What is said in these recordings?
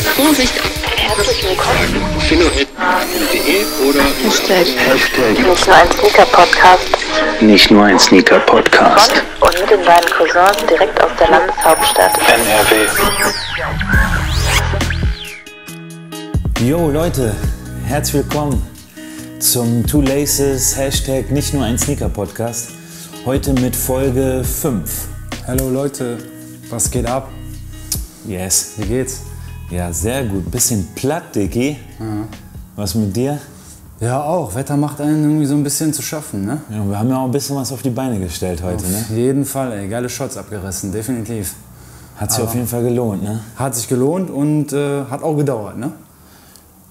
Vorsicht! Herzlich willkommen. Philo.de oder Hashtag. Nicht nur ein Sneaker-Podcast Nicht nur ein Sneaker-Podcast. und mit den beiden Cousins direkt aus der Landeshauptstadt. NRW. Yo Leute, herzlich willkommen zum Two Laces Hashtag nicht nur ein Sneaker Podcast. Heute mit Folge 5. Hallo Leute, was geht ab? Yes. Wie geht's? Ja, sehr gut. Bisschen platt, Dicky. Was mit dir? Ja, auch. Wetter macht einen irgendwie so ein bisschen zu schaffen, ne? Ja, wir haben ja auch ein bisschen was auf die Beine gestellt heute, ne? Auf jeden Fall, ey. Geile Shots abgerissen, definitiv. Hat sich auf jeden Fall gelohnt, ne? Hat sich gelohnt und äh, hat auch gedauert, ne?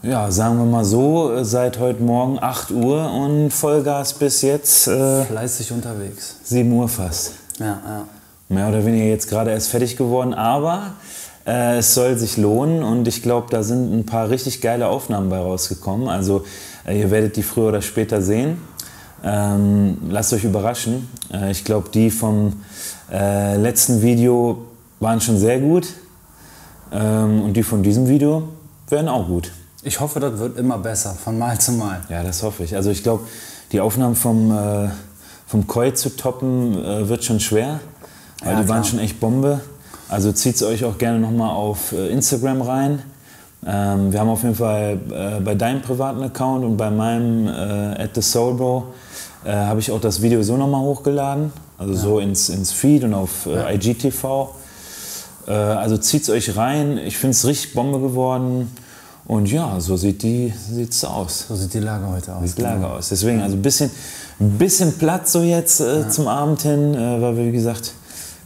Ja, sagen wir mal so, seit heute Morgen 8 Uhr und Vollgas bis jetzt äh, Fleißig unterwegs. 7 Uhr fast. Ja, ja. mehr oder weniger jetzt gerade erst fertig geworden, aber äh, es soll sich lohnen und ich glaube, da sind ein paar richtig geile Aufnahmen bei rausgekommen. Also äh, ihr werdet die früher oder später sehen. Ähm, lasst euch überraschen. Äh, ich glaube, die vom äh, letzten Video waren schon sehr gut ähm, und die von diesem Video werden auch gut. Ich hoffe, das wird immer besser, von Mal zu Mal. Ja, das hoffe ich. Also ich glaube, die Aufnahmen vom, äh, vom Koi zu toppen äh, wird schon schwer, weil Ja, die waren klar. schon echt Bombe. Also zieht es euch auch gerne nochmal auf äh, Instagram rein. Ähm, wir haben auf jeden Fall äh, bei deinem privaten Account und bei meinem äh, at the Soulbro äh, habe ich auch das Video so nochmal hochgeladen. Also so ins, ins Feed und auf äh, IGTV. Äh, also zieht es euch rein. Ich finde es richtig Bombe geworden. Und ja, so sieht die sieht's aus. So sieht die Lage heute aus. Sieht Lage aus. Deswegen, also ein bisschen, bisschen Platz so jetzt äh, zum Abend hin, weil wir, wie gesagt,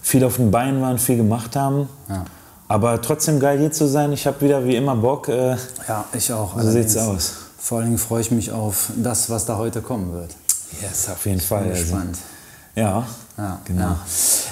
viel auf den Beinen waren, viel gemacht haben. Ja. Aber trotzdem geil hier zu sein. Ich habe wieder wie immer Bock. Äh, Ja, ich auch. so sieht's aus. Vor allen Dingen freue ich mich auf das, was da heute kommen wird. Yes, auf jeden Fall. Bin Also, gespannt. ja, Ja, genau.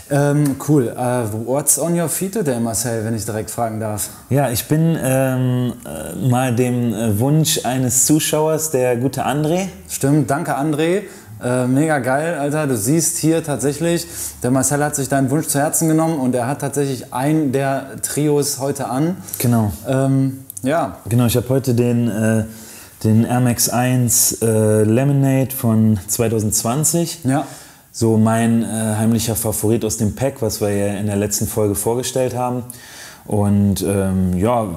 Ja. Ähm, cool. Äh, what's on your feet today, Marcel, wenn ich direkt fragen darf? Ja, ich bin ähm, äh, mal dem äh, Wunsch eines Zuschauers, der gute André. Stimmt, danke André. Äh, mega geil, Alter. Du siehst hier tatsächlich, der Marcel hat sich deinen Wunsch zu Herzen genommen und er hat tatsächlich einen der Trios heute an. Genau. Ähm, ja, Genau, ich habe heute den, äh, den Air Max 1 äh, Lemonade von 2020. ja, So mein äh, heimlicher Favorit aus dem Pack, was wir ja in der letzten Folge vorgestellt haben. Und ähm, ja,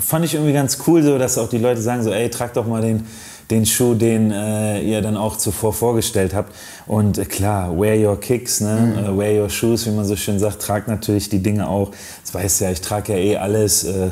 fand ich irgendwie ganz cool, so, dass auch die Leute sagen so, ey, trag doch mal den, den Schuh, den äh, ihr dann auch zuvor vorgestellt habt. Und äh, klar, wear your kicks, ne? äh, wear your shoes, wie man so schön sagt, tragt natürlich die Dinge auch. Das weißt ja, ich trage ja eh alles, äh,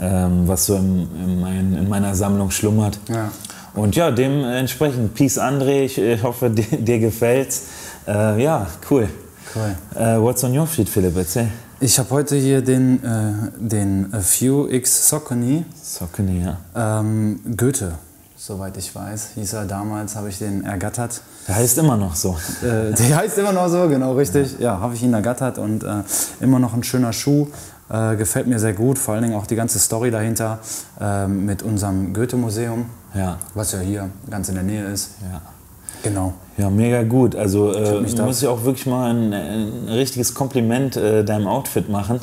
ähm, was so in, in, mein, in meiner Sammlung schlummert. Ja. Und ja, dementsprechend, Peace André, ich äh, hoffe, dir, dir gefällt's. Äh, ja, cool. cool. Äh, what's on your feet, Philipp? Erzähl. Ich habe heute hier den, äh, den Few X Saucony Sockeny, ja. ähm, Goethe, soweit ich weiß, hieß er damals, habe ich den ergattert. Der heißt immer noch so. Äh, der heißt immer noch so, genau richtig. Ja, habe ich ihn ergattert und äh, immer noch ein schöner Schuh. Äh, gefällt mir sehr gut, vor allen Dingen auch die ganze Story dahinter ähm, mit unserem Goethe-Museum, Ja, was ja hier ganz in der Nähe ist. ja. Genau. Ja, mega gut. Also äh, muss ich auch wirklich mal ein, ein richtiges Kompliment äh, deinem Outfit machen.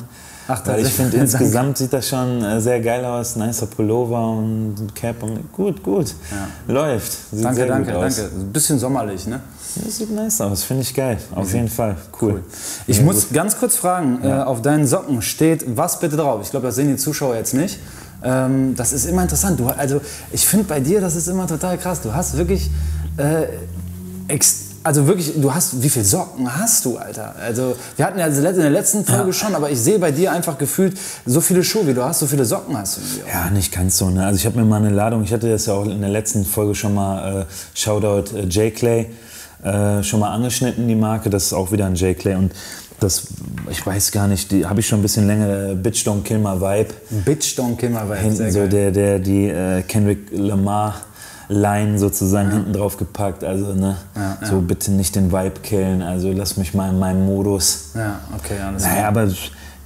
Ach, Weil ich finde, insgesamt sieht das schon äh, sehr geil aus. Nicer Pullover und Cap. Und gut, gut. Läuft. Sieht Danke, danke, gut danke. Ein bisschen sommerlich, ne? Das sieht nice aus. Finde ich geil. Auf jeden Fall. Cool. Ich Ja, muss ganz kurz fragen, äh, auf deinen Socken steht was bitte drauf? Ich glaube, das sehen die Zuschauer jetzt nicht. Ähm, das ist immer interessant. Du, also ich finde bei dir, das ist immer total krass. Du hast wirklich, äh, ex also wirklich, du hast, wie viele Socken hast du, Alter? Also wir hatten ja in der letzten Folge schon, aber ich sehe bei dir einfach gefühlt so viele Schuhe, wie du hast, so viele Socken hast du. Ja, nicht ganz so. Ne? Also ich habe mir mal eine Ladung, ich hatte das ja auch in der letzten Folge schon mal, äh, Shoutout äh, J-Clay, äh, schon mal angeschnitten, die Marke. Das ist auch wieder ein J-Clay und das, ich weiß gar nicht, die habe ich schon ein bisschen länger, äh, Bitch Don't Kill My Vibe. Bitch Don't Kill My Vibe. Hinten so der, der, die äh, Kendrick Lamar Line sozusagen hinten drauf gepackt. Also ne, Ja, ja. so bitte nicht den Vibe killen. Also lass mich mal in meinem Modus. Ja, okay, alles Naja, klar. aber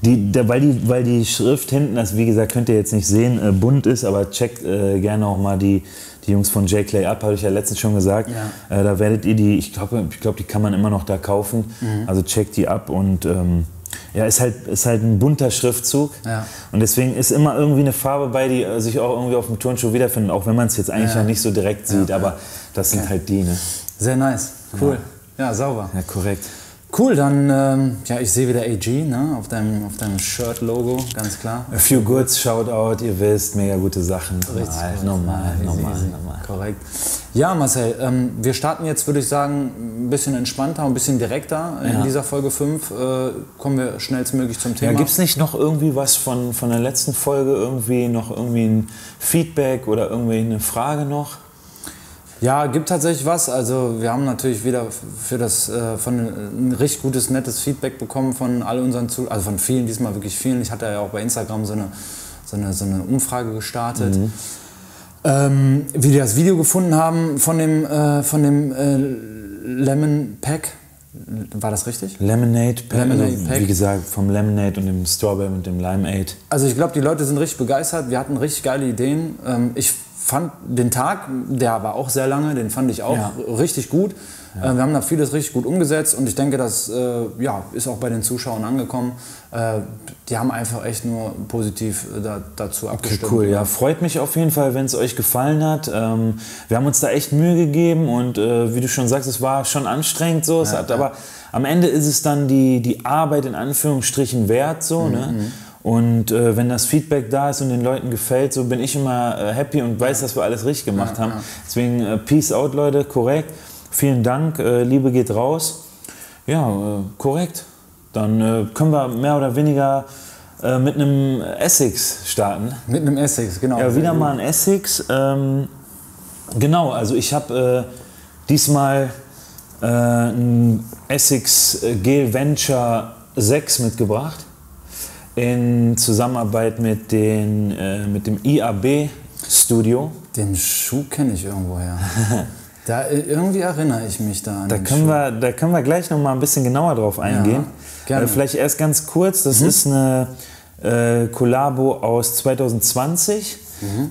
die, der, weil, die, weil die Schrift hinten, das wie gesagt, könnt ihr jetzt nicht sehen, äh, bunt ist, aber checkt äh, gerne auch mal die, die Jungs von J. Clay ab, habe ich ja letztens schon gesagt. Ja. Äh, da werdet ihr die, ich glaube, ich glaub, die kann man immer noch da kaufen. Also checkt die ab und ähm, ja, ist halt, ist halt ein bunter Schriftzug. Ja. Und deswegen ist immer irgendwie eine Farbe bei, die äh, sich auch irgendwie auf dem Turnschuh wiederfindet, auch wenn man es jetzt eigentlich Ja. noch nicht so direkt sieht. Ja, aber das sind halt die, ne? Sehr nice. Cool. Ja, sauber. Ja, korrekt. Cool, dann, ähm, ja, ich sehe wieder AG ne, auf deinem, auf deinem Shirt-Logo, ganz klar. A few goods, Shoutout, ihr wisst, mega gute Sachen. Richtig normal, normal, Easy, normal, easy. normal. Korrekt. Ja, Marcel, ähm, wir starten jetzt, würde ich sagen, ein bisschen entspannter, ein bisschen direkter. In Ja. dieser Folge 5 äh, kommen wir schnellstmöglich zum Thema. Ja, gibt es nicht noch irgendwie was von, von der letzten Folge, irgendwie noch irgendwie ein Feedback oder irgendwie eine Frage noch? Ja, gibt tatsächlich was. Also wir haben natürlich wieder für das äh, von ein richtig gutes, nettes Feedback bekommen von all unseren Zu also von vielen, diesmal wirklich vielen. Ich hatte ja auch bei Instagram so eine, so eine, so eine Umfrage gestartet. Ähm, wie die das Video gefunden haben von dem, äh, von dem äh, Lemon Pack. War das richtig? Lemonade Pack, Lemonade also, Pack. wie gesagt, vom Lemonade und dem Strawberry und dem Limeade. Also ich glaube, die Leute sind richtig begeistert. Wir hatten richtig geile Ideen. Ähm, ich fand den Tag, der war auch sehr lange, den fand ich auch Ja. richtig gut. Äh, wir haben da vieles richtig gut umgesetzt und ich denke, das äh, ja, ist auch bei den Zuschauern angekommen. Äh, die haben einfach echt nur positiv da, dazu Okay, abgestimmt. cool. Ja, freut mich auf jeden Fall, wenn es euch gefallen hat. Ähm, wir haben uns da echt Mühe gegeben und wie du schon sagst, es war schon anstrengend so. Es hat, Aber am Ende ist es dann die, die Arbeit in Anführungsstrichen wert so. Ne? Und äh, wenn das Feedback da ist und den Leuten gefällt, so bin ich immer äh, happy und weiß, dass wir alles richtig gemacht haben. Deswegen äh, Peace out, Leute, korrekt. Vielen Dank, äh, Liebe geht raus. Ja, äh, korrekt. Dann äh, können wir mehr oder weniger mit einem Essex starten. Mit einem Essex, genau. Ja, wieder mal ein Essex. Ähm, genau, also ich habe diesmal ein Essex Gel Venture 6 mitgebracht. In Zusammenarbeit mit, den, äh, mit dem IAB Studio. Den Schuh kenne ich irgendwoher. da, äh, irgendwie erinnere ich mich da an Da den können, Schuh. wir, da können wir gleich noch mal ein bisschen genauer drauf eingehen. gerne. Äh, vielleicht erst ganz kurz, das ist eine äh, Kollabo aus 2020,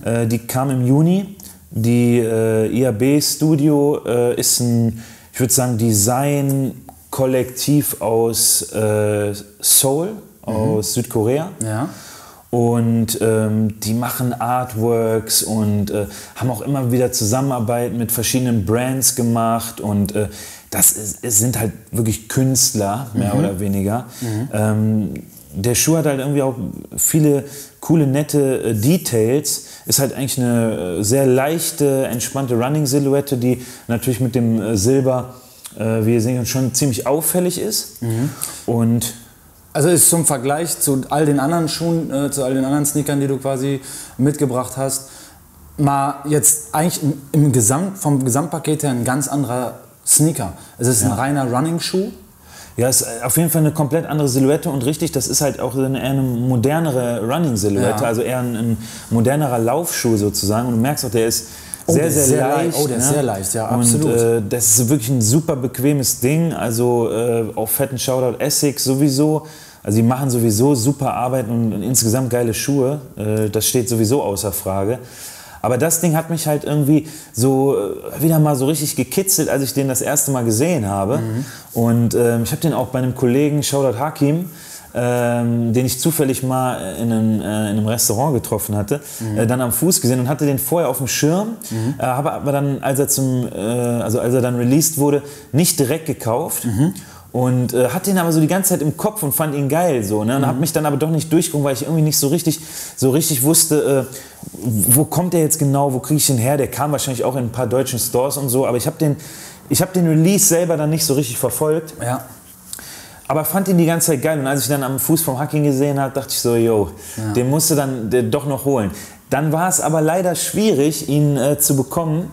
äh, die kam im Juni. Die äh, IAB Studio äh, ist ein, ich würde sagen, Design-Kollektiv aus äh, Seoul, aus Südkorea. Ja. Und ähm, die machen Artworks und äh, haben auch immer wieder Zusammenarbeit mit verschiedenen Brands gemacht. Und äh, das ist, sind halt wirklich Künstler, mehr oder weniger. Ähm, der Schuh hat halt irgendwie auch viele coole, nette äh, Details. Ist halt eigentlich eine äh, sehr leichte, entspannte Running-Silhouette, die natürlich mit dem äh, Silber, äh, wie ihr sehen könnt, schon ziemlich auffällig ist. Und Also ist zum Vergleich zu all den anderen Schuhen, äh, zu all den anderen Sneakern, die du quasi mitgebracht hast, mal jetzt eigentlich im, im Gesamt, vom Gesamtpaket her ein ganz anderer Sneaker. Es ist ein reiner Running-Schuh. Ja, ist auf jeden Fall eine komplett andere Silhouette und richtig, das ist halt auch eine, eher eine modernere Running-Silhouette, Ja. also eher ein, ein modernerer Laufschuh sozusagen. Und du merkst auch, der ist Oh, sehr, sehr, ist sehr leicht. Oh, der ist ne? sehr leicht, ja, und, absolut. Äh, das ist wirklich ein super bequemes Ding. Also äh, auf fetten Shoutout Essex sowieso. Also die machen sowieso super Arbeit und, und insgesamt geile Schuhe. Äh, das steht sowieso außer Frage. Aber das Ding hat mich halt irgendwie so äh, wieder mal so richtig gekitzelt, als ich den das erste Mal gesehen habe. Mhm. Und ähm, ich habe den auch bei einem Kollegen, Shoutout Hakim, ähm, den ich zufällig mal in einem, äh, in einem Restaurant getroffen hatte, äh, dann am Fuß gesehen und hatte den vorher auf dem Schirm, äh, habe aber dann, als er zum, äh, also als er dann released wurde, nicht direkt gekauft. Und äh, hatte ihn aber so die ganze Zeit im Kopf und fand ihn geil so. Ne? Und habe mich dann aber doch nicht durchgeguckt, weil ich irgendwie nicht so richtig, so richtig wusste, äh, wo kommt der jetzt genau, wo kriege ich den her? Der kam wahrscheinlich auch in ein paar deutschen Stores und so, aber ich habe den, ich hab den Release selber dann nicht so richtig verfolgt. Ja. Aber fand ihn die ganze Zeit geil. Und als ich dann am Fuß vom Hacking gesehen habe, dachte ich so, yo, den musst du dann äh, doch noch holen. Dann war es aber leider schwierig, ihn äh, zu bekommen.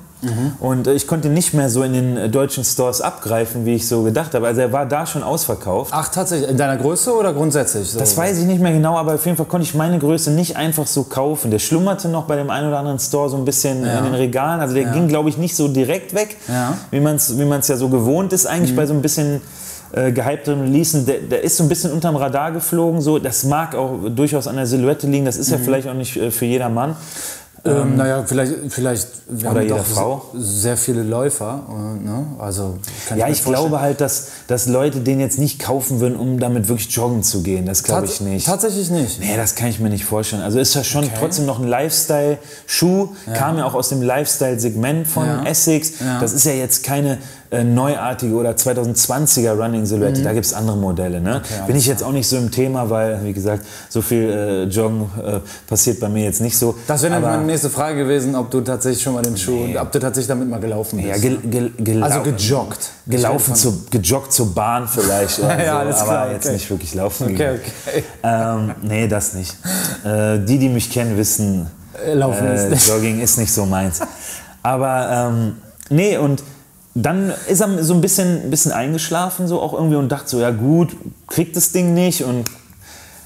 Und äh, ich konnte nicht mehr so in den äh, deutschen Stores abgreifen, wie ich so gedacht habe. Also er war da schon ausverkauft. Ach, tatsächlich. In deiner Größe oder grundsätzlich? So? Das weiß ich nicht mehr genau, aber auf jeden Fall konnte ich meine Größe nicht einfach so kaufen. Der schlummerte noch bei dem einen oder anderen Store so ein bisschen in den Regalen. Also der ging, glaube ich, nicht so direkt weg, Ja. Mhm. wie man es wie man's ja so gewohnt ist eigentlich bei so ein bisschen äh, gehypteren Releasen. Der, der ist so ein bisschen unterm Radar geflogen. So. Das mag auch durchaus an der Silhouette liegen. Das ist Mhm. ja vielleicht auch nicht äh, für jedermann. Ähm, naja, vielleicht, vielleicht wir Oder haben jeder doch Frau. sehr viele Läufer. äh, Ne? Also, Ja, ich vorstellen. glaube halt, dass, dass Leute den jetzt nicht kaufen würden, um damit wirklich joggen zu gehen. Das glaube ich nicht. Tatsächlich nicht. Nee, das kann ich mir nicht vorstellen. Also ist das schon trotzdem noch ein Lifestyle-Schuh, kam ja auch aus dem Lifestyle-Segment von Ja. Essex. Ja. Das ist ja jetzt keine äh, neuartige oder 2020er Running-Silhouette, da gibt es andere Modelle. Ne? Bin ich jetzt auch nicht so im Thema, weil, wie gesagt, so viel äh, Joggen äh, passiert bei mir jetzt nicht so. Das wäre nämlich Aber- meine nächste Frage gewesen, ob du tatsächlich schon mal den Schuh, ob du tatsächlich damit mal gelaufen bist. Ja, gel, gel, gelau- Also gejoggt. Gelaufen, Ich rede zu, gejoggt zur Bahn vielleicht. Ja, so, alles aber klar, jetzt okay. nicht wirklich laufen. Okay, okay. Ähm, nee, das nicht. Äh, die, die mich kennen, wissen, Äh, Laufen ist. Jogging ist nicht so meins. Aber ähm, nee, und dann ist er so ein bisschen, bisschen eingeschlafen so auch irgendwie und dachte so, ja gut, kriegt das Ding nicht und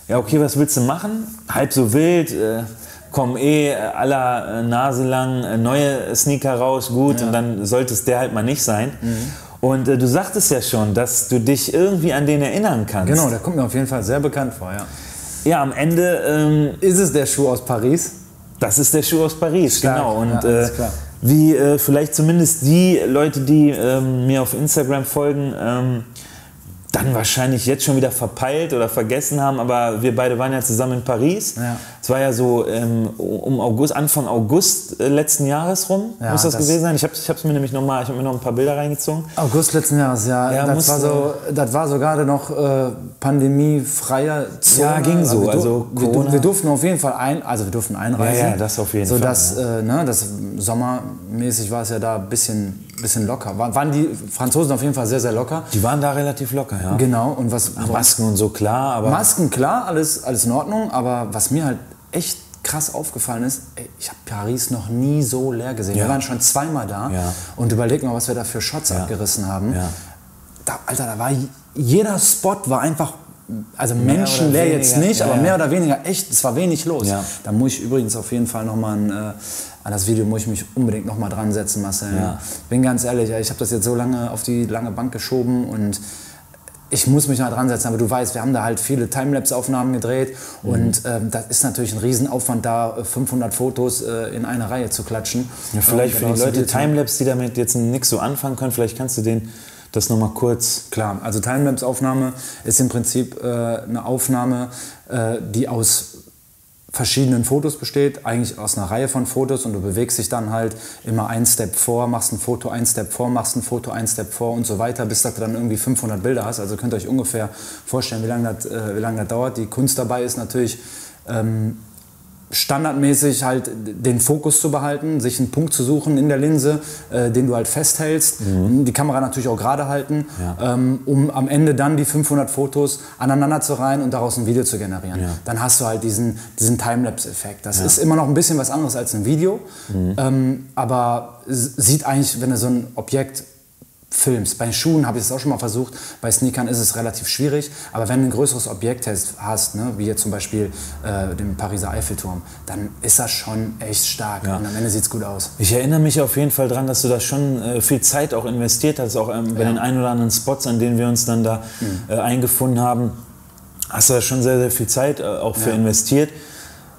ja okay, was willst du machen? Halb so wild, äh, kommen eh aller äh, Nase lang äh, neue Sneaker raus, gut und dann sollte es der halt mal nicht sein. Mhm. Und äh, du sagtest ja schon, dass du dich irgendwie an den erinnern kannst. Genau, der kommt mir auf jeden Fall sehr bekannt vor, ja. Ja, am Ende ähm, Ist es der Schuh aus Paris? Das ist der Schuh aus Paris, Stark, genau. Und ja, äh, klar. Wie äh, vielleicht zumindest die Leute, die ähm, mir auf Instagram folgen, ähm, dann wahrscheinlich jetzt schon wieder verpeilt oder vergessen haben, aber wir beide waren ja zusammen in Paris. Ja. Es war ja so ähm, um August, Anfang August äh, letzten Jahres rum, Ja, muss das, das- gewesen sein. Ich habe hab's mir nämlich noch mal, ich habe mir noch ein paar Bilder reingezogen. August letzten Jahres, ja. Ja, das, war so, das war so gerade noch äh, pandemiefreier Zone. Ja, ging so, Wir, also wir, Corona- wir durften auf jeden Fall ein, also wir durften einreisen. Ja, ja, das auf jeden so Fall, Dass, äh, ne, das sommermäßig war es ja da ein bisschen, bisschen locker. War, waren die Franzosen auf jeden Fall sehr, sehr locker. Die waren da relativ locker, ja. Genau. Und was Masken und so klar, aber Masken, klar, alles, alles in Ordnung, aber was mir halt echt krass aufgefallen ist, ey, ich habe Paris noch nie so leer gesehen. Ja. Wir waren schon zweimal da Ja. und überleg mal, was wir da für Shots abgerissen haben. Ja. Da, Alter, da war jeder Spot war einfach, also menschenleer oder jetzt nicht, ja, aber mehr oder weniger echt, es war wenig los. Ja. Da muss ich übrigens auf jeden Fall nochmal ein, äh, an das Video muss ich mich unbedingt nochmal dran setzen, Marcel. Ja. Bin ganz ehrlich, ich habe das jetzt so lange auf die lange Bank geschoben und ich muss mich mal dran setzen, aber du weißt, wir haben da halt viele Timelapse-Aufnahmen gedreht Mhm. und ähm, das ist natürlich ein Riesenaufwand, da äh, 500 Fotos äh, in eine Reihe zu klatschen. Ja, vielleicht für die Leute. Timelapse, die damit jetzt nichts so anfangen können, vielleicht kannst du denen das nochmal kurz. Klar, also Timelapse-Aufnahme ist im Prinzip äh, eine Aufnahme, äh, die aus verschiedenen Fotos besteht, eigentlich aus einer Reihe von Fotos und du bewegst dich dann halt immer ein Step vor, machst ein Foto, ein Step vor, machst ein Foto, ein Step vor und so weiter, bis du dann irgendwie 500 Bilder hast. Also könnt ihr euch ungefähr vorstellen, wie lange das, äh, wie lange das dauert. Die Kunst dabei ist natürlich, ähm, standardmäßig halt den Fokus zu behalten, sich einen Punkt zu suchen in der Linse, äh, den du halt festhältst, die Kamera natürlich auch gerade halten, ähm, um am Ende dann die 500 Fotos aneinander zu reihen und daraus ein Video zu generieren. Dann hast du halt diesen, diesen Timelapse-Effekt. Das ist immer noch ein bisschen was anderes als ein Video, ähm, aber sieht eigentlich, wenn du so ein Objekt filmst. Bei Schuhen habe ich es auch schon mal versucht, bei Sneakern ist es relativ schwierig, aber wenn du ein größeres Objekt hast, ne, wie jetzt zum Beispiel äh, den Pariser Eiffelturm, dann ist das schon echt stark Ja. und am Ende sieht es gut aus. Ich erinnere mich auf jeden Fall daran, dass du da schon äh, viel Zeit auch investiert hast, auch ähm, bei den ein oder anderen Spots, an denen wir uns dann da äh, eingefunden haben. Hast du da schon sehr, sehr viel Zeit äh, auch für investiert.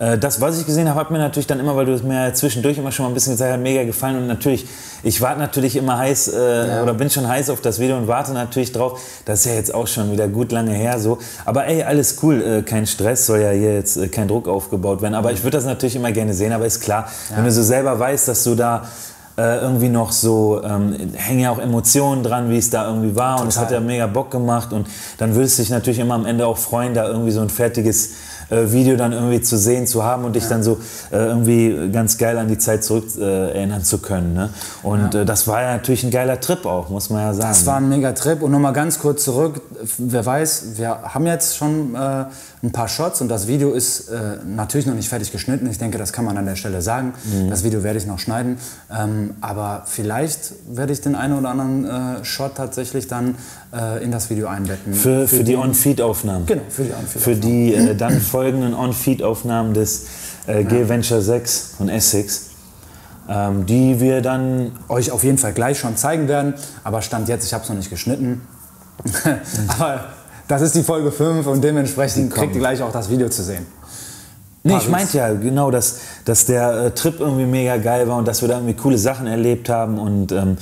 Äh, Das, was ich gesehen habe, hat mir natürlich dann immer, weil du es mir zwischendurch immer schon mal ein bisschen gesagt hast, mega gefallen. Und natürlich, ich warte natürlich immer heiß äh, oder bin schon heiß auf das Video und warte natürlich drauf. Das ist ja jetzt auch schon wieder gut lange her so. Aber ey, alles cool, äh, kein Stress, soll ja hier jetzt äh, kein Druck aufgebaut werden. Aber ich würde das natürlich immer gerne sehen. Aber ist klar, wenn du so selber weißt, dass du da äh, irgendwie noch so, ähm, hängen ja auch Emotionen dran, wie es da irgendwie war und es hat ja mega Bock gemacht und dann würdest du dich natürlich immer am Ende auch freuen, da irgendwie so ein fertiges äh, Video dann irgendwie zu sehen, zu haben und dich dann so äh, irgendwie ganz geil an die Zeit zurück äh, erinnern zu können. Ne? Und äh, das war ja natürlich ein geiler Trip auch, muss man ja sagen. Das war ein mega Trip und nochmal ganz kurz zurück, wer weiß, wir haben jetzt schon äh, ein paar Shots und das Video ist äh, natürlich noch nicht fertig geschnitten. Ich denke, das kann man an der Stelle sagen. Mhm. Das Video werde ich noch schneiden, ähm, aber vielleicht werde ich den einen oder anderen äh, Shot tatsächlich dann äh, in das Video einbetten. für, für, die den- On-Feed-Aufnahmen. Genau, für die On-Feed. Für die äh, dann folgenden On-Feed-Aufnahmen des äh, G-Venture 6 von Essex, ähm, die wir dann euch auf jeden Fall gleich schon zeigen werden. Aber Stand jetzt, ich habe es noch nicht geschnitten. aber das ist die Folge 5 und dementsprechend kriegt ihr gleich auch das Video zu sehen. Nee, ich meinte ja genau, dass, dass der äh, Trip irgendwie mega geil war und dass wir da irgendwie coole Sachen erlebt haben. Und ähm,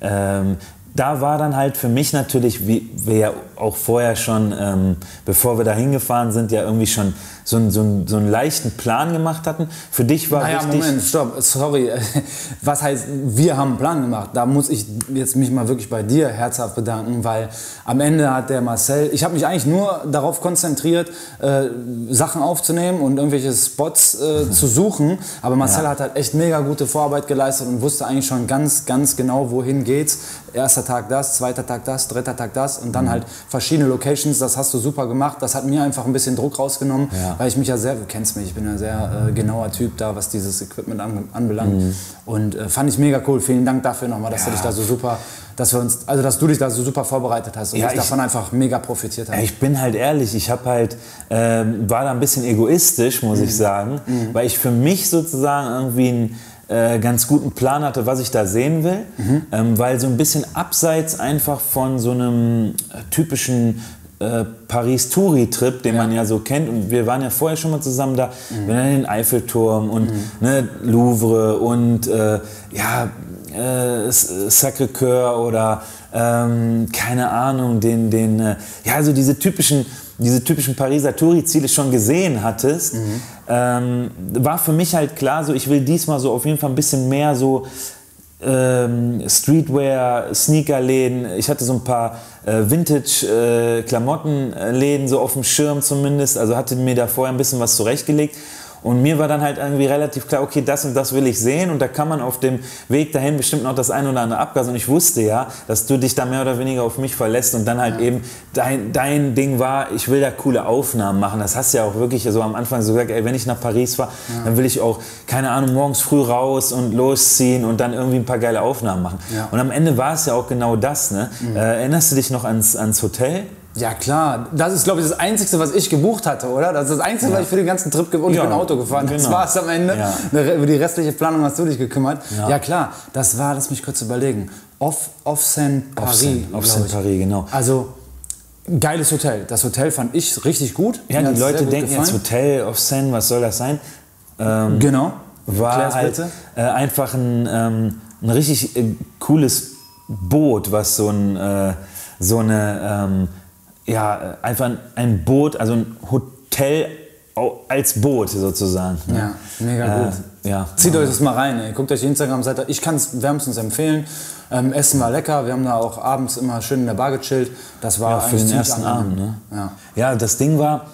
ähm, da war dann halt für mich natürlich, wie wir ja auch vorher schon, ähm, bevor wir da hingefahren sind, ja irgendwie schon so, einen- so, so einen leichten Plan gemacht hatten. Für dich war Naja, wichtig. Moment, stopp, sorry. Was heißt, wir haben einen Plan gemacht? Da muss ich jetzt mich mal wirklich bei dir herzhaft bedanken, weil am Ende hat der Marcel, ich habe mich eigentlich nur darauf konzentriert, äh, Sachen aufzunehmen und irgendwelche Spots äh, zu suchen, aber Marcel Ja. hat halt echt mega gute Vorarbeit geleistet und wusste eigentlich schon ganz, ganz genau, wohin geht's. Erster Tag das, zweiter Tag das, dritter Tag das und Mhm. dann halt verschiedene Locations, das hast du super gemacht. Das hat mir einfach ein bisschen Druck rausgenommen, Ja. weil ich mich ja sehr, du kennst mich, ich bin ja sehr äh, genauer Typ da, was dieses Equipment an, anbelangt. Mhm. Und äh, fand ich mega cool. Vielen Dank dafür nochmal, dass du dich da so super, dass wir uns, also dass du dich da so super vorbereitet hast und Ja, ich davon einfach mega profitiert habe. Ich bin halt ehrlich, ich habe halt, ähm, war da ein bisschen egoistisch, muss Mhm. ich sagen, weil ich für mich sozusagen irgendwie einen äh, ganz guten Plan hatte, was ich da sehen will, Mhm. ähm, weil so ein bisschen abseits einfach von so einem äh, typischen äh, Paris-Touri-Trip, den man ja so kennt. Und wir waren ja vorher schon mal zusammen da. Mhm. Waren in den Eiffelturm und ne, Louvre und äh, ja, äh, Sacré-Cœur oder ähm, keine Ahnung, den, den, äh, ja, also diese typischen, diese typischen Pariser Touri-Ziele schon gesehen hattest, ähm, war für mich halt klar, so ich will diesmal so auf jeden Fall ein bisschen mehr so ähm, Streetwear, Sneakerläden. Ich hatte so ein paar äh, Vintage-Klamottenläden so auf dem Schirm zumindest. Also hatte mir da vorher ein bisschen was zurechtgelegt. Und mir war dann halt irgendwie relativ klar, okay, das und das will ich sehen. Und da kann man auf dem Weg dahin bestimmt noch das ein oder andere abgasen. Und ich wusste ja, dass du dich da mehr oder weniger auf mich verlässt. Und dann halt eben dein, dein Ding war, ich will da coole Aufnahmen machen. Das hast du ja auch wirklich so am Anfang so gesagt, ey, wenn ich nach Paris fahre, dann will ich auch, keine Ahnung, morgens früh raus und losziehen und dann irgendwie ein paar geile Aufnahmen machen. Ja. Und am Ende war es ja auch genau das. Ne? Äh, erinnerst du dich noch ans, ans Hotel? Ja klar, das ist glaube ich das Einzige, was ich gebucht hatte, oder? Das ist das Einzige, was ich für den ganzen Trip gebucht und Ja, ich bin Auto gefahren. Das genau. war es am Ende. Ja. Über die restliche Planung hast du dich gekümmert. Ja, Ja. klar, das war, lass mich kurz überlegen, Off, Off Saint- auf glaub ich. Saint-Paris, genau. Also, geiles Hotel. Das Hotel fand ich richtig gut. Ja, Mir die Leute denken jetzt gefallen. Hotel of Seine, was soll das sein? Ähm, Genau. war Erklär's halt äh, einfach ein, ähm, ein richtig äh, cooles Boot, was so ein äh, so eine ähm, ja äh, einfach ein Boot, also ein Hotel als Boot sozusagen. ne? Ja, mega gut. Äh, ja. Zieht euch das mal rein. Ey. Guckt euch die Instagram-Seite. Ich kann es wärmstens empfehlen. Ähm, Essen war lecker. Wir haben da auch abends immer schön in der Bar gechillt. Das war Ja, für den ersten angenehm. Abend. Ne? Ja. Ja, das Ding war,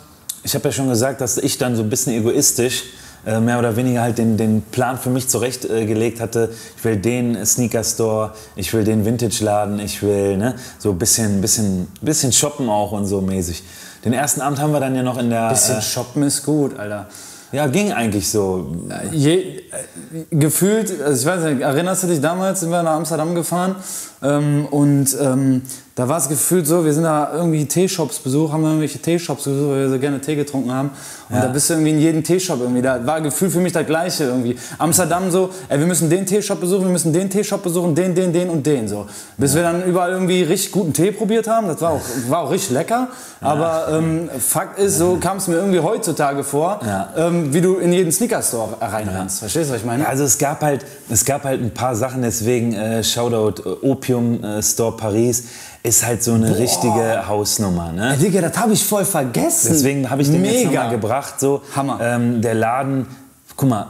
ich habe ja schon gesagt, dass ich dann so ein bisschen egoistisch äh, mehr oder weniger halt den, den Plan für mich zurechtgelegt äh, hatte. Ich will den Sneaker Store, ich will den Vintage-Laden, ich will ne, so ein bisschen, bisschen, bisschen shoppen auch und so mäßig. Den ersten Abend haben wir dann ja noch in der... Bisschen Äh, shoppen ist gut, Alter. ja, ging eigentlich so. Je, äh, gefühlt, also ich weiß nicht, erinnerst du dich damals, sind wir nach Amsterdam gefahren ähm, und ähm, da war es gefühlt so, wir sind da irgendwie Teeshops besucht, haben irgendwelche Teeshops besucht, weil wir so gerne Tee getrunken haben und Ja. da bist du irgendwie in jedem Teeshop irgendwie, da war gefühlt für mich das gleiche irgendwie. Amsterdam so, ey, wir müssen den Teeshop besuchen, wir müssen den Teeshop besuchen, den, den, den und den so. Bis wir dann überall irgendwie richtig guten Tee probiert haben, das war auch, war auch richtig lecker, aber ähm, Fakt ist, so kam es mir irgendwie heutzutage vor, Ja. ähm, wie du in jeden Sneaker-Store reinrennst. Verstehst du, was ich meine? Ja, also es gab halt, es gab halt ein paar Sachen, deswegen äh, Shoutout äh, Opium äh, Store Paris ist halt so eine richtige Hausnummer. Ne? Ja, Digga, das habe ich voll vergessen. Deswegen habe ich den jetzt Mega. nochmal gebracht. So, Hammer. Ähm, der Laden, guck mal,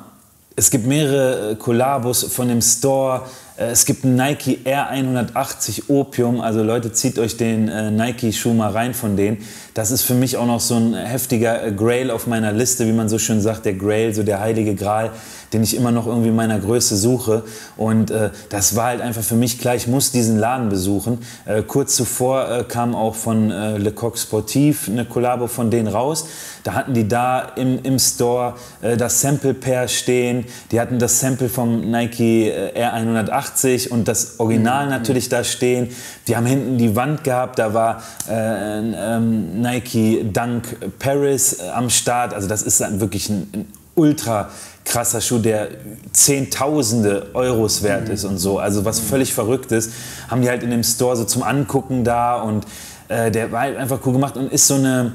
es gibt mehrere äh, Kollabos von dem Store. Äh, Es gibt einen Nike Air 180 Opium. Also Leute, zieht euch den äh, Nike-Schuh mal rein von denen. Das ist für mich auch noch so ein heftiger äh, Grail auf meiner Liste, wie man so schön sagt, der Grail, so der heilige Gral, den ich immer noch irgendwie in meiner Größe suche. Und äh, das war halt einfach für mich klar, ich muss diesen Laden besuchen. Äh, kurz zuvor äh, kam auch von äh, Le Coq Sportif eine Kollabo von denen raus. Da hatten die da im, im Store äh, das Sample Pair stehen. Die hatten das Sample vom Nike äh, Air 180 und das Original natürlich da stehen. Die haben hinten die Wand gehabt, da war äh, ein, ähm, Nike Dunk Paris äh, am Start. Also das ist dann wirklich ein, ein ultra krasser Schuh, der Zehntausende Euros wert ist und so. Also was völlig verrückt ist. Haben die halt in dem Store so zum Angucken da und äh, der war halt einfach cool gemacht und ist so eine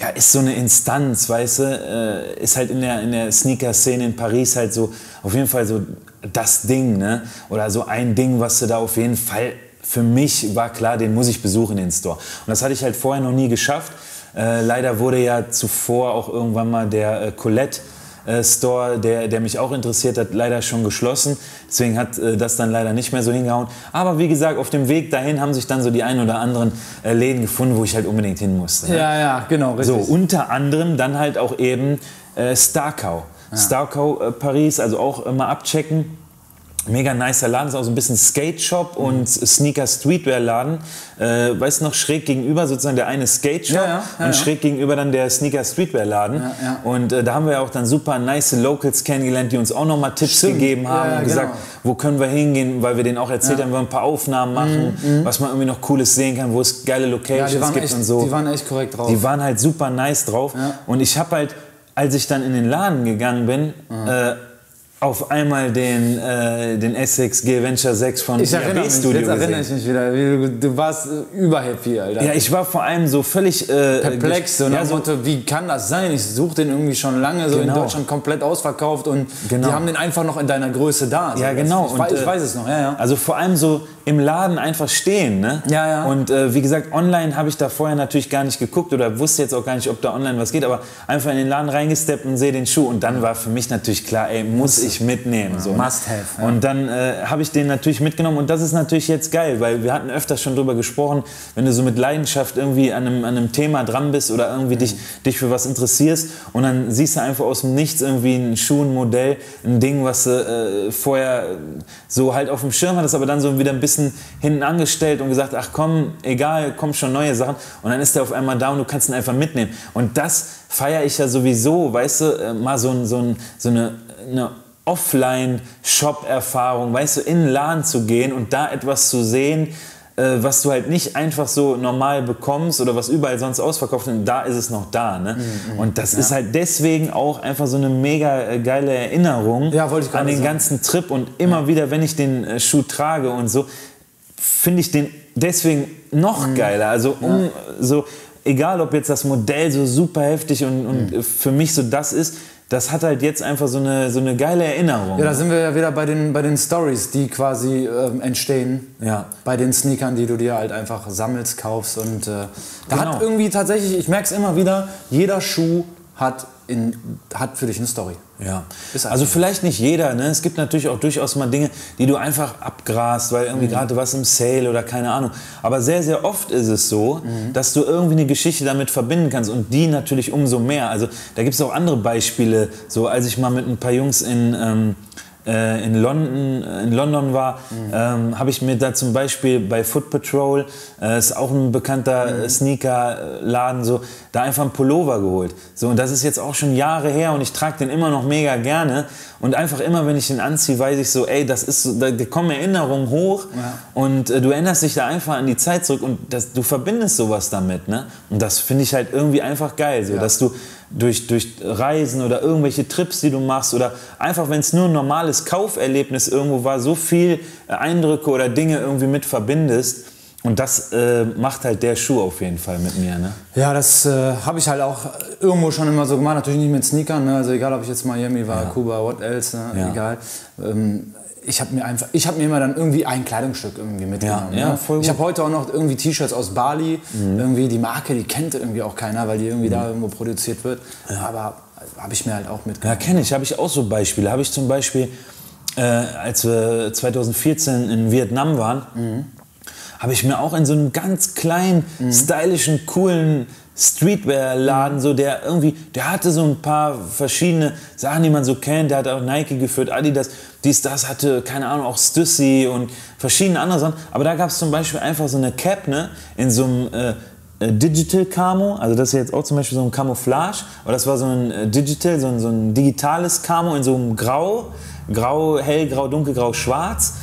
ja, ist so eine Instanz, weißt du, äh, ist halt in der, in der Sneaker-Szene in Paris halt so, auf jeden Fall so das Ding, ne? Oder so ein Ding, was du da auf jeden Fall, für mich war klar, den muss ich besuchen, den Store. Und das hatte ich halt vorher noch nie geschafft. Äh, leider wurde ja zuvor auch irgendwann mal der äh, Colette Store, der, der mich auch interessiert hat, leider schon geschlossen. Deswegen hat äh, das dann leider nicht mehr so hingehauen. Aber wie gesagt, auf dem Weg dahin haben sich dann so die ein oder anderen äh, Läden gefunden, wo ich halt unbedingt hin musste. Ne? Ja, ja, genau, richtig. So, unter anderem dann halt auch eben äh, Starcow. Ja. Starcow äh, Paris, also auch immer abchecken. Mega nicer Laden, ist auch so ein bisschen Skate Shop mhm. und Sneaker Streetwear Laden. Äh, weißt du noch, schräg gegenüber sozusagen der eine Skate Shop Ja, ja, ja, und schräg gegenüber dann der Sneaker Streetwear Laden. Ja, ja. Und äh, da haben wir auch dann super nice Locals kennengelernt, die uns auch nochmal Tipps Stimmt. gegeben haben und gesagt, genau. wo können wir hingehen, weil wir denen auch erzählt haben, wir ein paar Aufnahmen machen, was man irgendwie noch Cooles sehen kann, wo es geile Locations gibt echt, und so. die waren echt korrekt drauf. Die waren halt super nice drauf. Und ich habe halt, als ich dann in den Laden gegangen bin, äh, auf einmal den, äh, den Essex G Venture 6 von ich erinnere mich, Studio jetzt erinnere ich mich wieder. Wie Du, warst überhappy, Alter. Ja, ich war vor allem so völlig äh, perplex, so ja, so, Motto, wie kann das sein? Ich suche den irgendwie schon lange, so Genau. in Deutschland komplett ausverkauft und Genau. die haben den einfach noch in deiner Größe da. So, Ja, genau. Ich, Und, weiß, ich äh, weiß es noch, ja, ja. Also vor allem so im Laden einfach stehen, ne? Ja, ja. Und äh, wie gesagt, online habe ich da vorher natürlich gar nicht geguckt oder wusste jetzt auch gar nicht, ob da online was geht, aber einfach in den Laden reingesteppt und sehe den Schuh und dann war für mich natürlich klar, ey, muss ich mitnehmen. So, ne? must have, ja. Und dann äh, habe ich den natürlich mitgenommen und das ist natürlich jetzt geil, weil wir hatten öfters schon drüber gesprochen, wenn du so mit Leidenschaft irgendwie an einem, an einem Thema dran bist oder irgendwie dich, dich für was interessierst und dann siehst du einfach aus dem Nichts irgendwie ein Schuh, ein Modell, ein Ding, was du äh, vorher so halt auf dem Schirm hattest, aber dann so wieder ein bisschen hinten angestellt und gesagt, ach komm, egal, kommen schon neue Sachen und dann ist der auf einmal da und du kannst ihn einfach mitnehmen. Und das feiere ich ja sowieso, weißt du, äh, mal so, ein, so, ein, so eine, eine Offline-Shop-Erfahrung, weißt du, in den Laden zu gehen und da etwas zu sehen, äh, was du halt nicht einfach so normal bekommst oder was überall sonst ausverkauft ist, da ist es noch da. Ne? Mhm, Und das ist halt deswegen auch einfach so eine mega äh, geile Erinnerung Ja, an den sagen. ganzen Trip und immer wieder, wenn ich den Schuh trage und so, finde ich den deswegen noch Mhm. geiler. Also um so, egal ob jetzt das Modell so super heftig und, und Mhm. für mich so das ist, das hat halt jetzt einfach so eine, so eine geile Erinnerung. Ja, da sind wir ja wieder bei den, bei den Stories, die quasi ähm, entstehen. Ja. Bei den Sneakern, die du dir halt einfach sammelst, kaufst. Und äh, da Genau. hat irgendwie tatsächlich, ich merke es immer wieder, jeder Schuh hat, in, hat für dich eine Story. Ja, also so. vielleicht nicht jeder. Ne? Es gibt natürlich auch durchaus mal Dinge, die du einfach abgrast, weil Mhm. irgendwie gerade was im Sale oder keine Ahnung. Aber sehr, sehr oft ist es so, Mhm. dass du irgendwie eine Geschichte damit verbinden kannst und die natürlich umso mehr. Also da gibt es auch andere Beispiele. So als ich mal mit ein paar Jungs in ähm, äh, in London, äh, in London war, Mhm. ähm, habe ich mir da zum Beispiel bei Foot Patrol, äh, ist auch ein bekannter Mhm. äh, Sneaker-Laden, so, da einfach einen Pullover geholt. So, und das ist jetzt auch schon Jahre her und ich trage den immer noch mega gerne. Und einfach immer, wenn ich den anziehe, weiß ich so, ey, das ist so, da, da kommen Erinnerungen hoch und äh, du erinnerst dich da einfach an die Zeit zurück und das, du verbindest sowas damit. Ne? Und das finde ich halt irgendwie einfach geil, so, dass du durch, durch Reisen oder irgendwelche Trips, die du machst oder einfach, wenn es nur ein normales Kauferlebnis irgendwo war, so viel äh, Eindrücke oder Dinge irgendwie mit verbindest. Und das äh, macht halt der Schuh auf jeden Fall mit mir. Ne? Ja, das äh, habe ich halt auch irgendwo schon immer so gemacht. Natürlich nicht mit Sneakern, ne? also egal, ob ich jetzt Miami war, Kuba, what else, ne? Ja. egal. Ähm, ich habe mir einfach, ich habe mir immer dann irgendwie ein Kleidungsstück irgendwie mitgenommen. Ja, ja, ne? Ich habe heute auch noch irgendwie T-Shirts aus Bali. Irgendwie die Marke, die kennt irgendwie auch keiner, weil die irgendwie da irgendwo produziert wird. Aber habe ich mir halt auch Ja, mitgenommen. kenne ich. Habe ich auch so Beispiele. Habe ich zum Beispiel, äh, als wir 2014 in Vietnam waren, habe ich mir auch in so einem ganz kleinen, stylischen, coolen Streetwear-Laden, so der irgendwie, der hatte so ein paar verschiedene Sachen, die man so kennt. Der hat auch Nike geführt, Adidas, dies, das hatte, keine Ahnung, auch Stussy und verschiedene andere Sachen. Aber da gab es zum Beispiel einfach so eine Cap, ne, in so einem äh, äh, Digital Camo, also das ist jetzt auch zum Beispiel so ein Camouflage, aber das war so ein äh, Digital, so ein, so ein digitales Camo in so einem Grau, Grau, hellgrau, dunkelgrau, schwarz.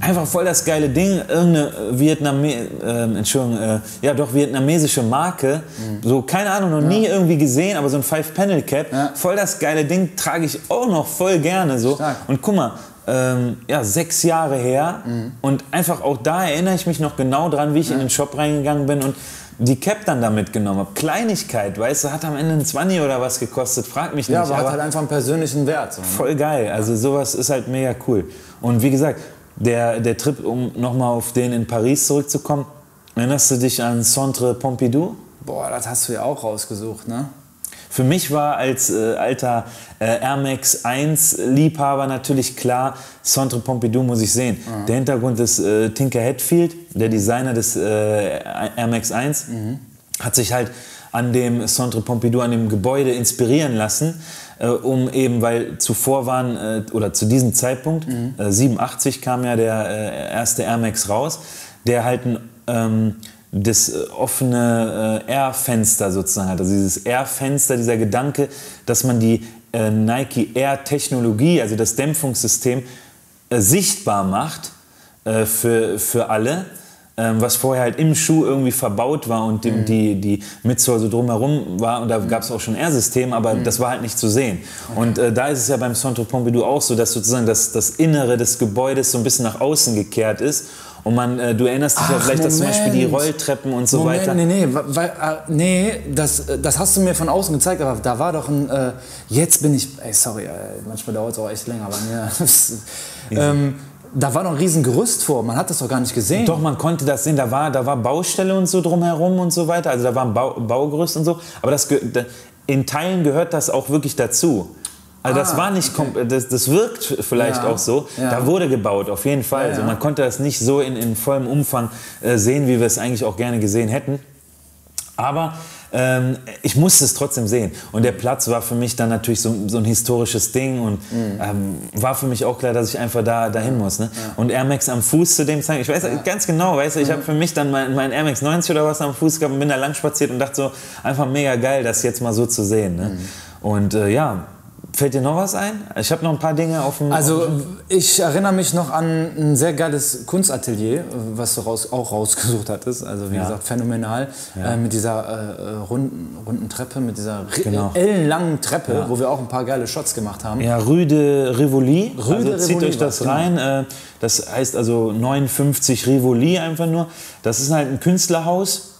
Einfach voll das geile Ding, irgendeine Vietname äh, Entschuldigung, äh, ja doch vietnamesische Marke, so keine Ahnung, noch nie irgendwie gesehen, aber so ein Five-Panel-Cap, Ja. voll das geile Ding, trage ich auch noch voll gerne so. Stark. Und guck mal, ähm, ja, sechs Jahre her und einfach auch da erinnere ich mich noch genau dran, wie ich in den Shop reingegangen bin und die Cap dann da mitgenommen habe. Kleinigkeit, weißt du, hat am Ende ein 20 oder was gekostet, frag mich Ja, nicht. aber hat halt einfach einen persönlichen Wert. So, ne? Voll geil. Also sowas ist halt mega cool. Und wie gesagt, der, der Trip, um nochmal auf den in Paris zurückzukommen, erinnerst du dich an Centre Pompidou? Boah, das hast du ja auch rausgesucht, ne? Für mich war als äh, alter äh, Air Max 1 Liebhaber natürlich klar, Centre Pompidou muss ich sehen. Der Hintergrund ist äh, Tinker Hatfield, der Designer des äh, Air Max 1, hat sich halt an dem Centre Pompidou, an dem Gebäude inspirieren lassen, äh, um eben, weil zuvor waren, äh, oder zu diesem Zeitpunkt, äh, 87 kam ja der äh, erste Air Max raus, der halt ein ähm, das äh, offene äh, Air-Fenster sozusagen hat. Also dieses Air-Fenster, dieser Gedanke, dass man die Nike Air-Technologie, also das Dämpfungssystem, sichtbar macht für, für alle, ähm, was vorher halt im Schuh irgendwie verbaut war und die, die, die Midsole so drumherum war. Und da gab es auch schon Air-System, aber das war halt nicht zu sehen. Und äh, da ist es ja beim Centre Pompidou auch so, dass sozusagen das, das Innere des Gebäudes so ein bisschen nach außen gekehrt ist. Und man, äh, du erinnerst dich ja Ach, vielleicht, dass zum Beispiel die Moment. Rolltreppen und so Moment, weiter. nee, nee, weil, äh, nee das, das hast du mir von außen gezeigt, aber da war doch ein, äh, jetzt bin ich, ey, sorry, äh, manchmal dauert es auch echt länger bei mir. ähm, da war noch ein riesen Gerüst vor, man hat das doch gar nicht gesehen. Doch, man konnte das sehen, da war, da war Baustelle und so drumherum und so weiter, also da war ein Bau, Baugerüst und so, aber das, in Teilen gehört das auch wirklich dazu. Also das Ah, war nicht, kom- das, das wirkt vielleicht Ja, auch so, ja. da wurde gebaut, auf jeden Fall. Ja, Also man konnte das nicht so in, in vollem Umfang äh, sehen, wie wir es eigentlich auch gerne gesehen hätten. Aber ähm, ich musste es trotzdem sehen. Und der Platz war für mich dann natürlich so, so ein historisches Ding und Mhm. ähm, war für mich auch klar, dass ich einfach da dahin muss. Ne? Und Air Max am Fuß zu dem Zeitpunkt, ich weiß ganz genau, weißt du, ich habe für mich dann mein, mein Air Max 90 oder was am Fuß gehabt und bin da lang spaziert und dachte so, einfach mega geil, das jetzt mal so zu sehen. Ne? Mhm. Und äh, ja, fällt dir noch was ein? Ich habe noch ein paar Dinge auf dem... Also ich erinnere mich noch an ein sehr geiles Kunstatelier, was du raus, auch rausgesucht hattest. Also wie Ja. gesagt, phänomenal. Äh, mit dieser äh, runden, runden Treppe, mit dieser Genau. ellenlangen Treppe, wo wir auch ein paar geile Shots gemacht haben. Ja, Rue de Rivoli. Rue de also zieht Rivoli euch das war's, rein. Äh, Das heißt also 59 Rivoli einfach nur. Das ist halt ein Künstlerhaus.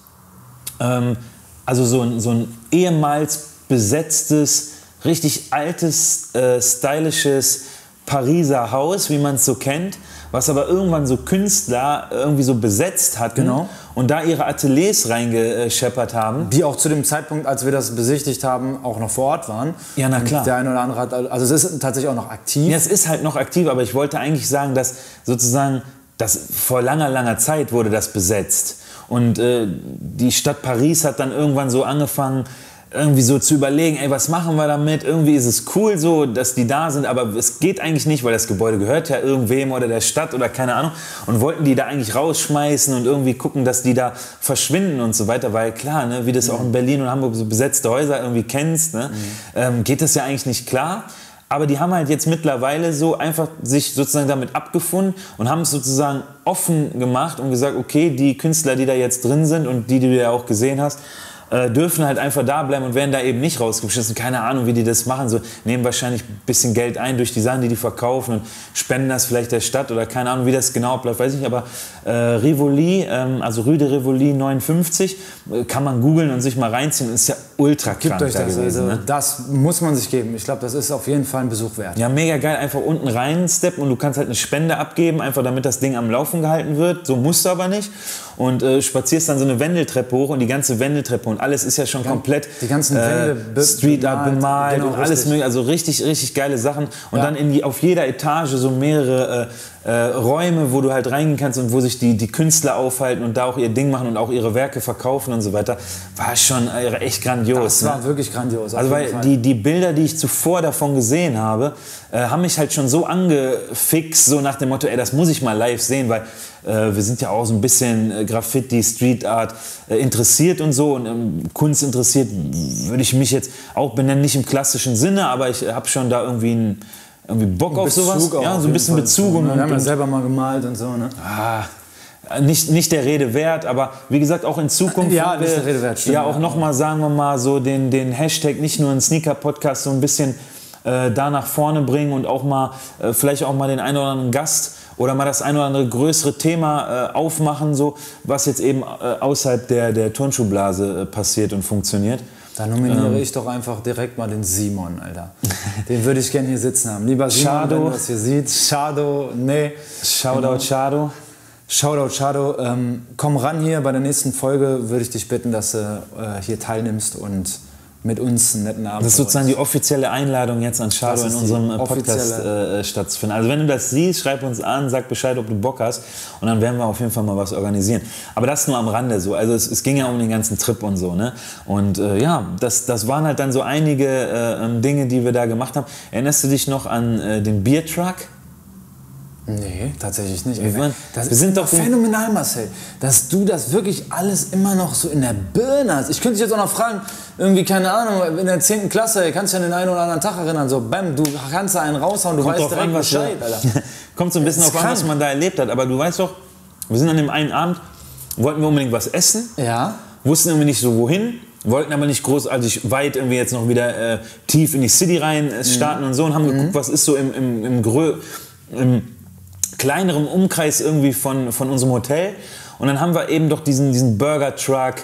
Ähm, Also so ein, so ein ehemals besetztes, richtig altes, äh, stylisches Pariser Haus, wie man es so kennt, was aber irgendwann so Künstler irgendwie so besetzt hatten Genau. und da ihre Ateliers reingescheppert haben. Die auch zu dem Zeitpunkt, als wir das besichtigt haben, auch noch vor Ort waren. Ja, na Und klar. Der eine oder andere hat, also es ist tatsächlich auch noch aktiv. Ja, es ist halt noch aktiv, aber ich wollte eigentlich sagen, dass sozusagen das vor langer, langer Zeit wurde das besetzt. Und äh, die Stadt Paris hat dann irgendwann so angefangen, irgendwie so zu überlegen, ey, was machen wir damit? Irgendwie ist es cool so, dass die da sind, aber es geht eigentlich nicht, weil das Gebäude gehört ja irgendwem oder der Stadt oder keine Ahnung. Und wollten die da eigentlich rausschmeißen und irgendwie gucken, dass die da verschwinden und so weiter, weil klar, ne, wie das auch in Berlin und Hamburg so besetzte Häuser irgendwie kennst, ne, ähm, geht das ja eigentlich nicht klar. Aber die haben halt jetzt mittlerweile so einfach sich sozusagen damit abgefunden und haben es sozusagen offen gemacht und gesagt, okay, die Künstler, die da jetzt drin sind und die, die du ja auch gesehen hast, äh, dürfen halt einfach da bleiben und werden da eben nicht rausgeschissen. Keine Ahnung, wie die das machen. So nehmen wahrscheinlich ein bisschen Geld ein durch die Sachen, die die verkaufen und spenden das vielleicht der Stadt oder keine Ahnung, wie das genau abläuft, weiß ich nicht. Aber äh, Rivoli, ähm, also Rue de Rivoli 59, äh, kann man googeln und sich mal reinziehen. Ist ja ultra Gibt krank euch da das. gewesen. also, ne? Das muss man sich geben. Ich glaube, das ist auf jeden Fall ein Besuch wert. Ja, mega geil. Einfach unten rein steppen und du kannst halt eine Spende abgeben, einfach damit das Ding am Laufen gehalten wird. So musst du aber nicht. Und äh, spazierst dann so eine Wendeltreppe hoch und die ganze Wendeltreppe und alles ist ja schon komplett die ganzen Wände be- Street Art bemalt. Genau, und alles mögliche. Also richtig, richtig geile Sachen. Und Ja. dann in die, auf jeder Etage so mehrere äh, Räume, wo du halt reingehen kannst und wo sich die, die Künstler aufhalten und da auch ihr Ding machen und auch ihre Werke verkaufen und so weiter. War schon äh, echt grandios. Das ne? war wirklich grandios. Also weil Fall. die, die Bilder, die ich zuvor davon gesehen habe, äh, haben mich halt schon so angefixt, so nach dem Motto, ey, das muss ich mal live sehen, weil äh, wir sind ja auch so ein bisschen äh, Graffiti, Street Art interessiert und so und ähm, Kunst interessiert würde ich mich jetzt auch benennen, nicht im klassischen Sinne, aber ich habe schon da irgendwie einen irgendwie Bock auf sowas. Auch ja, auf so ein bisschen Fall. Bezug und, Wir haben ja und, selber mal gemalt und so. Ne? Ah, nicht, nicht der Rede wert, aber wie gesagt, auch in Zukunft Ja, wir der Rede wert, stimmt, ja auch ja. nochmal, sagen wir mal, so den, den Hashtag nicht nur ein Sneaker-Podcast so ein bisschen äh, da nach vorne bringen und auch mal, äh, vielleicht auch mal den einen oder anderen Gast oder mal das ein oder andere größere Thema äh, aufmachen, so, was jetzt eben außerhalb der, der Turnschuhblase passiert und funktioniert. Da nominiere ich doch einfach direkt mal den Simon, Alter. Den würde ich gerne hier sitzen haben. Lieber Simon, Schado. wenn du das hier sieht. Schado, nee. Shoutout, Shado. Shoutout, Shado. Ähm, komm ran hier. Bei der nächsten Folge würde ich dich bitten, dass du äh, hier teilnimmst und mit uns einen netten Abend Das ist sozusagen die offizielle Einladung jetzt an Shado Das in unserem äh, Podcast äh, stattzufinden. Also wenn du das siehst, schreib uns an, sag Bescheid, ob du Bock hast und dann werden wir auf jeden Fall mal was organisieren. Aber das nur am Rande so. Also es, es ging ja um den ganzen Trip und so. Ne? Und äh, ja, das, das waren halt dann so einige äh, ähm, Dinge, die wir da gemacht haben. Erinnerst du dich noch an äh, den Biertruck? Nee, tatsächlich nicht. Wir waren- das wir sind doch phänomenal, Marcel, dass du das wirklich alles immer noch so in der Birne hast. Ich könnte dich jetzt auch noch fragen, irgendwie, keine Ahnung, in der 10. Klasse, ey, kannst du an den einen oder anderen Tag erinnern, so, bam, du kannst da einen raushauen, du weißt drauf direkt an, was Bescheid, Alter. Kommt so ein bisschen auf an, was man da erlebt hat. Aber du weißt doch, wir sind an dem einen Abend, wollten wir unbedingt was essen. Ja, wussten irgendwie nicht so wohin, wollten aber nicht großartig weit irgendwie jetzt noch wieder äh, tief in die City rein äh, starten und so und haben geguckt, was ist so im, im, im, Grö im kleineren Umkreis irgendwie von, von unserem Hotel. Und dann haben wir eben doch diesen, diesen Burger Truck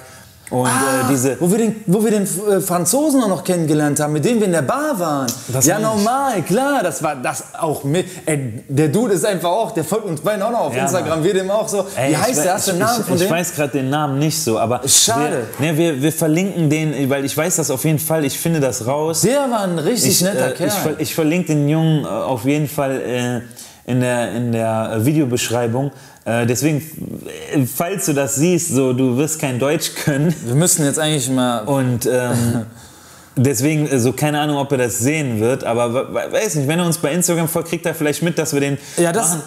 und äh, diese. wo wir den, wo wir den äh, Franzosen auch noch kennengelernt haben, mit dem wir in der Bar waren. Das ja, meine ich. normal, klar, das war das auch mit. Ey, der Dude ist einfach auch, der folgt uns beiden auch noch auf Ja, Instagram, Mann. wir dem auch so. Ey, Wie ich heißt der? Hast du ich- einen Namen ich, von ich dem? weiß gerade den Namen nicht so, aber Schade. Wir, ne, wir, wir verlinken den, weil ich weiß das auf jeden Fall, ich finde das raus. Der war ein richtig ich, netter äh, Kerl. Ich, ver- ich verlinke den Jungen äh, auf jeden Fall äh, in der, in der äh, Videobeschreibung. Äh, deswegen, äh, falls du das siehst, so du wirst kein Deutsch können wir müssen jetzt eigentlich mal. und ähm, deswegen, so keine Ahnung, ob er das sehen wird, aber we- we- weiß nicht, wenn er uns bei Instagram folgt, kriegt er vielleicht mit, dass wir den Ja, das, machen.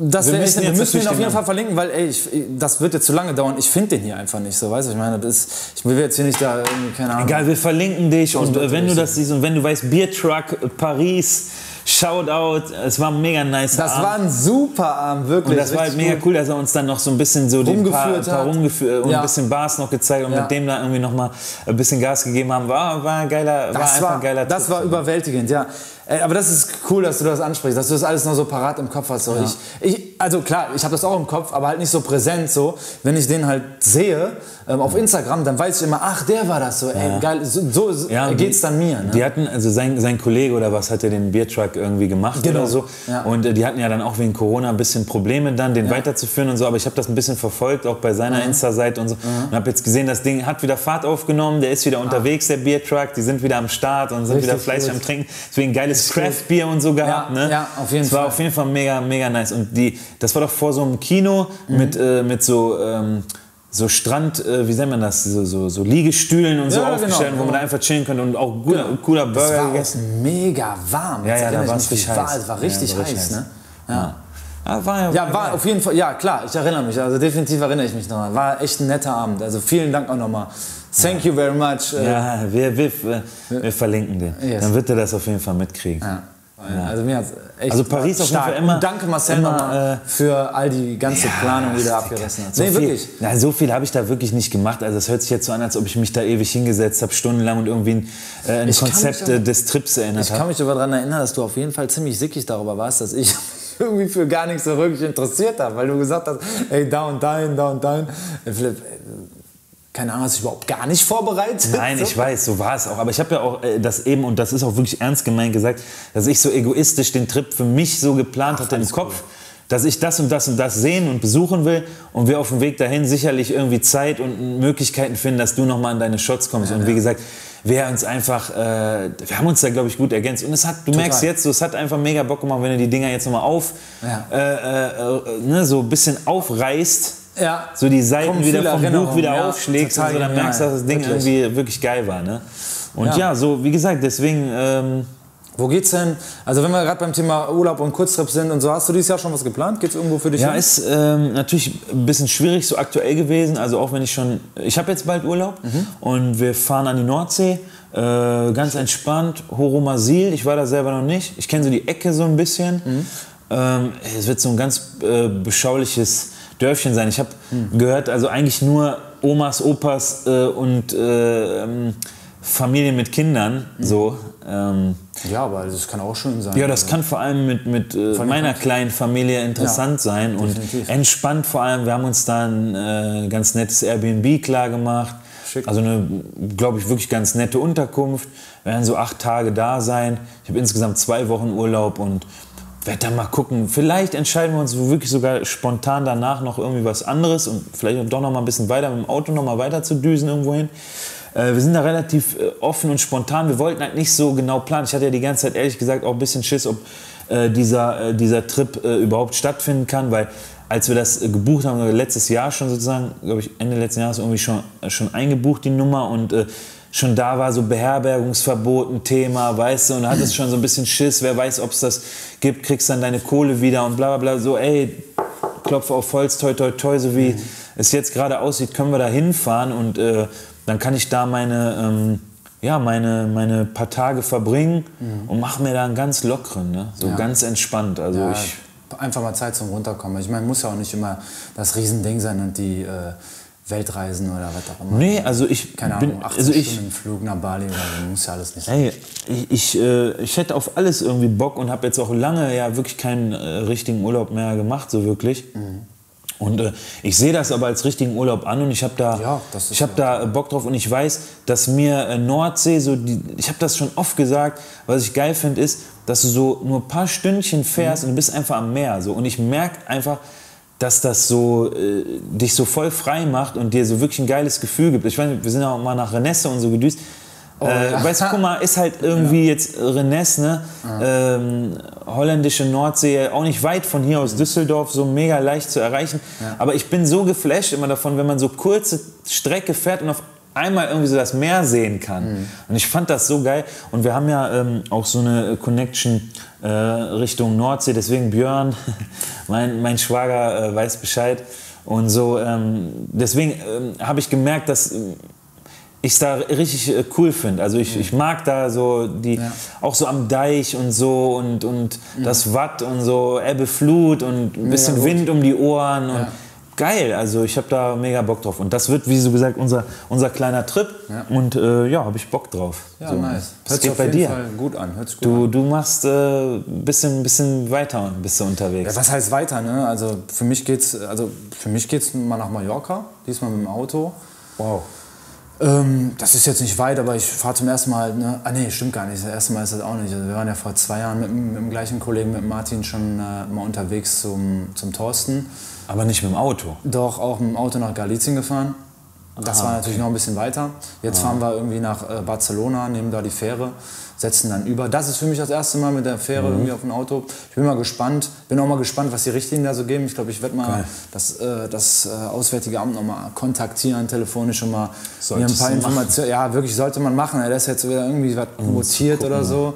das Wir müssen wir müssen ihn auf den jeden Fall verlinken, weil ey, ich, das wird jetzt zu lange dauern. Ich finde den hier einfach nicht so, weißt du? Ich meine, das ist, ich will jetzt hier nicht da keine Ahnung. Egal, wir verlinken dich und äh, wenn du das siehst und wenn du weißt, Beer Truck äh, Paris, Shoutout, es war ein mega nice Das Abend. war ein super Abend, wirklich. Und das war halt mega cool, dass er uns dann noch so ein bisschen so paar, Rumgeführt paar hat. rumgeführt und Ja. ein bisschen Bars noch gezeigt und Ja. mit dem da irgendwie noch mal ein bisschen Gas gegeben haben. War, war ein geiler, war Das einfach war, ein geiler das Trip. war überwältigend, ja. Aber das ist cool, dass du das ansprichst, dass du das alles noch so parat im Kopf hast. So. Ich, ich, also klar, ich habe das auch im Kopf, aber halt nicht so präsent so. Wenn ich den halt sehe ähm, auf Instagram, dann weiß ich immer, ach, der war das so. Ey, geil, so, so Ja, geht's die- dann mir. Ne? Die hatten, also sein, sein Kollege oder was hat ja den Biertruck irgendwie gemacht Genau. oder so. Ja. Und äh, die hatten ja dann auch wegen Corona ein bisschen Probleme dann, den weiterzuführen und so. Aber ich habe das ein bisschen verfolgt, auch bei seiner Insta-Seite und so. Und habe jetzt gesehen, das Ding hat wieder Fahrt aufgenommen, der ist wieder unterwegs, der Biertruck. Die sind wieder am Start und sind Richtig wieder fleißig am Trinken. Deswegen geiles Craft-Bier und so gehabt. Ja, ne? ja, auf jeden das war Fall. auf jeden Fall mega, mega nice. Und die, das war doch vor so einem Kino mit, äh, mit so... Ähm, so Strand, äh, wie nennt man das, so, so, so Liegestühlen und so Ja, genau, aufgestellt, wo man genau. da einfach chillen könnte und auch guter, cooler Es Burger war gegessen. mega warm. Ja, Jetzt ja, da war es richtig war. heiß. Es war richtig Ja, war heiß, heiß. ne? Ja. Ja, war ja, Ja, war auf jeden Fall, ja klar, ich erinnere mich, also definitiv erinnere ich mich noch. War echt ein netter Abend, also vielen Dank auch nochmal. Thank you very much. äh, Ja, wir, wir, wir verlinken den. Yes. Dann wird er das auf jeden Fall mitkriegen. Ja. Also mir hat's echt Also Paris auf jeden. Fall immer- Und danke Marcel nochmal äh, für all die ganze Planung, die du abgerissen hast. So nee, viel, wirklich. Na, so viel habe ich da wirklich nicht gemacht. Also es hört sich jetzt so an, als ob ich mich da ewig hingesetzt habe, stundenlang und irgendwie ein, äh, ein Konzept aber- äh, des Trips erinnert Ich kann habe. mich aber daran erinnern, dass du auf jeden Fall ziemlich sickig darüber warst, dass ich irgendwie für gar nichts so wirklich interessiert habe, weil du gesagt hast, ey, da und dahin, da und dahin. Äh, Philipp, keine Ahnung, hast du dich überhaupt gar nicht vorbereitet? Nein, So? ich weiß, so war es auch. Aber ich habe ja auch äh, das eben, und das ist auch wirklich ernst gemeint gesagt, dass ich so egoistisch den Trip für mich so geplant hatte im Kopf, dass ich das und das und das sehen und besuchen will und wir auf dem Weg dahin sicherlich irgendwie Zeit und Möglichkeiten finden, dass du nochmal an deine Shots kommst. und wie gesagt, wir uns einfach, äh, wir haben uns da, glaube ich, gut ergänzt. Und es hat, du merkst jetzt, so, es hat einfach mega Bock gemacht, wenn du die Dinger jetzt nochmal auf, Ja. äh, äh, äh, ne, so ein bisschen aufreißt. Ja. So die Seiten wieder vom Buch Erinnerungen, wieder ja, aufschlägst und so, dann merkst du, dass das Ding wirklich. irgendwie wirklich geil war. Ne? Und ja. Ja. so, wie gesagt, deswegen, ähm, Wo geht's denn? Also wenn wir gerade beim Thema Urlaub und Kurztrip sind und so, hast du dieses Jahr schon was geplant? Geht's irgendwo für dich ja, hin? ist ähm, natürlich ein bisschen schwierig so aktuell gewesen. Also auch wenn ich schon, ich habe jetzt bald Urlaub und wir fahren an die Nordsee. Äh, ganz entspannt, Horomasil, ich war da selber noch nicht. Ich kenne so die Ecke so ein bisschen. Ähm, es wird so ein ganz äh, beschauliches Dörfchen sein. Ich habe gehört, also eigentlich nur Omas, Opas äh, und äh, ähm, Familien mit Kindern, so. Ähm, Ja, aber das kann auch schön sein. ja, das Also, kann vor allem mit, mit äh, meiner kleinen Familie interessant Ja, sein und definitiv. entspannt vor allem. Wir haben uns da ein äh, ganz nettes Airbnb klar gemacht. Schick. Also eine, glaube ich, wirklich ganz nette Unterkunft. Wir werden so acht Tage da sein. Ich habe insgesamt zwei Wochen Urlaub und werde dann mal gucken. Vielleicht entscheiden wir uns wirklich sogar spontan danach noch irgendwie was anderes und vielleicht doch noch mal ein bisschen weiter mit dem Auto noch mal weiter zu düsen irgendwo hin. Äh, wir sind da relativ äh, offen und spontan. Wir wollten halt nicht so genau planen. Ich hatte ja die ganze Zeit ehrlich gesagt auch ein bisschen Schiss, ob äh, dieser, dieser Trip überhaupt stattfinden kann, weil als wir das gebucht haben, also letztes Jahr schon sozusagen, glaube ich, Ende letzten Jahres irgendwie schon, schon eingebucht, die Nummer und schon da war so Beherbergungsverbot ein Thema, weißt du, und da hat es schon so ein bisschen Schiss, wer weiß, ob es das gibt, kriegst dann deine Kohle wieder und bla bla bla, so ey, Klopfe auf Holz, toi toi toi, so wie es jetzt gerade aussieht, können wir da hinfahren und äh, dann kann ich da meine, ähm, ja, meine, meine paar Tage verbringen und mache mir da einen ganz lockeren, ne? so Ja. ganz entspannt. Also ja, ich, einfach mal Zeit zum Runterkommen. Ich meine, muss ja auch nicht immer das Riesending sein und die äh, Weltreisen oder was auch immer. nee, also ich Keine bin, Ahnung, 18 also ich, Stunden Flug nach Bali oder so, muss ja alles nicht sein. Ey, ich, ich, äh, ich hätte auf alles irgendwie Bock und habe jetzt auch lange ja wirklich keinen äh, richtigen Urlaub mehr gemacht, so wirklich. Und äh, ich sehe das aber als richtigen Urlaub an und ich habe da, Ja, ich habe ja da Bock drauf und ich weiß, dass mir äh, Nordsee so, die, ich habe das schon oft gesagt, was ich geil finde, ist, dass du so nur ein paar Stündchen fährst und du bist einfach am Meer, so und ich merke einfach, dass das so äh, dich so voll frei macht und dir so wirklich ein geiles Gefühl gibt. Ich meine, wir sind ja auch mal nach Renesse und so gedüst. äh, ja. Weißt du, guck mal, ist halt irgendwie jetzt Rennes, ne? Ähm, holländische Nordsee, auch nicht weit von hier aus Düsseldorf, so mega leicht zu erreichen. Aber ich bin so geflasht immer davon, wenn man so kurze Strecke fährt und auf einmal irgendwie so das Meer sehen kann. Und ich fand das so geil. Und wir haben ja ähm, auch so eine Connection äh, Richtung Nordsee, deswegen Björn, mein, mein Schwager äh, weiß Bescheid. Und so, ähm, deswegen ähm, habe ich gemerkt, dass ähm, ich es da richtig äh, cool finde. Also ich, ich mag da so die, auch so am Deich und so und, und das Watt und so Ebbe, Flut und ein bisschen. Wind um die Ohren und geil. Also ich habe da mega Bock drauf. Und das wird, wie so gesagt, unser, unser kleiner Trip. Und äh, ja, habe ich Bock drauf. Ja, so. nice. Was Hört sich geht auf bei jeden dir? Fall gut an. Hört sich gut Du, an. du machst ein äh, bisschen, bisschen weiter bist du unterwegs. Ja, was heißt weiter? Ne? Also für mich geht's, also für mich geht's mal nach Mallorca, diesmal mit dem Auto. wow. Ähm, das ist jetzt nicht weit, aber ich fahre zum ersten Mal. Ne? Ah nee, stimmt gar nicht. Das erste Mal ist das auch nicht. Also wir waren ja vor zwei Jahren mit, dem- mit dem gleichen Kollegen, mit Martin, schon äh, mal unterwegs zum, zum Thorsten. Aber nicht mit dem Auto. Doch auch mit dem Auto nach Galizien gefahren. Das Ah, war natürlich noch ein bisschen weiter. Jetzt fahren wir irgendwie nach äh, Barcelona, nehmen da die Fähre, setzen dann über. Das ist für mich das erste Mal mit der Fähre Mhm. irgendwie auf dem Auto. Ich bin mal gespannt, bin auch mal gespannt, was die Richtlinien da so geben. Ich glaube, ich werde mal Geil. das, äh, das äh, Auswärtige Amt noch mal kontaktieren, telefonisch und mal mir ein paar. Informationen. Ja, wirklich sollte man machen. Er ist jetzt wieder irgendwie was mutiert oder so.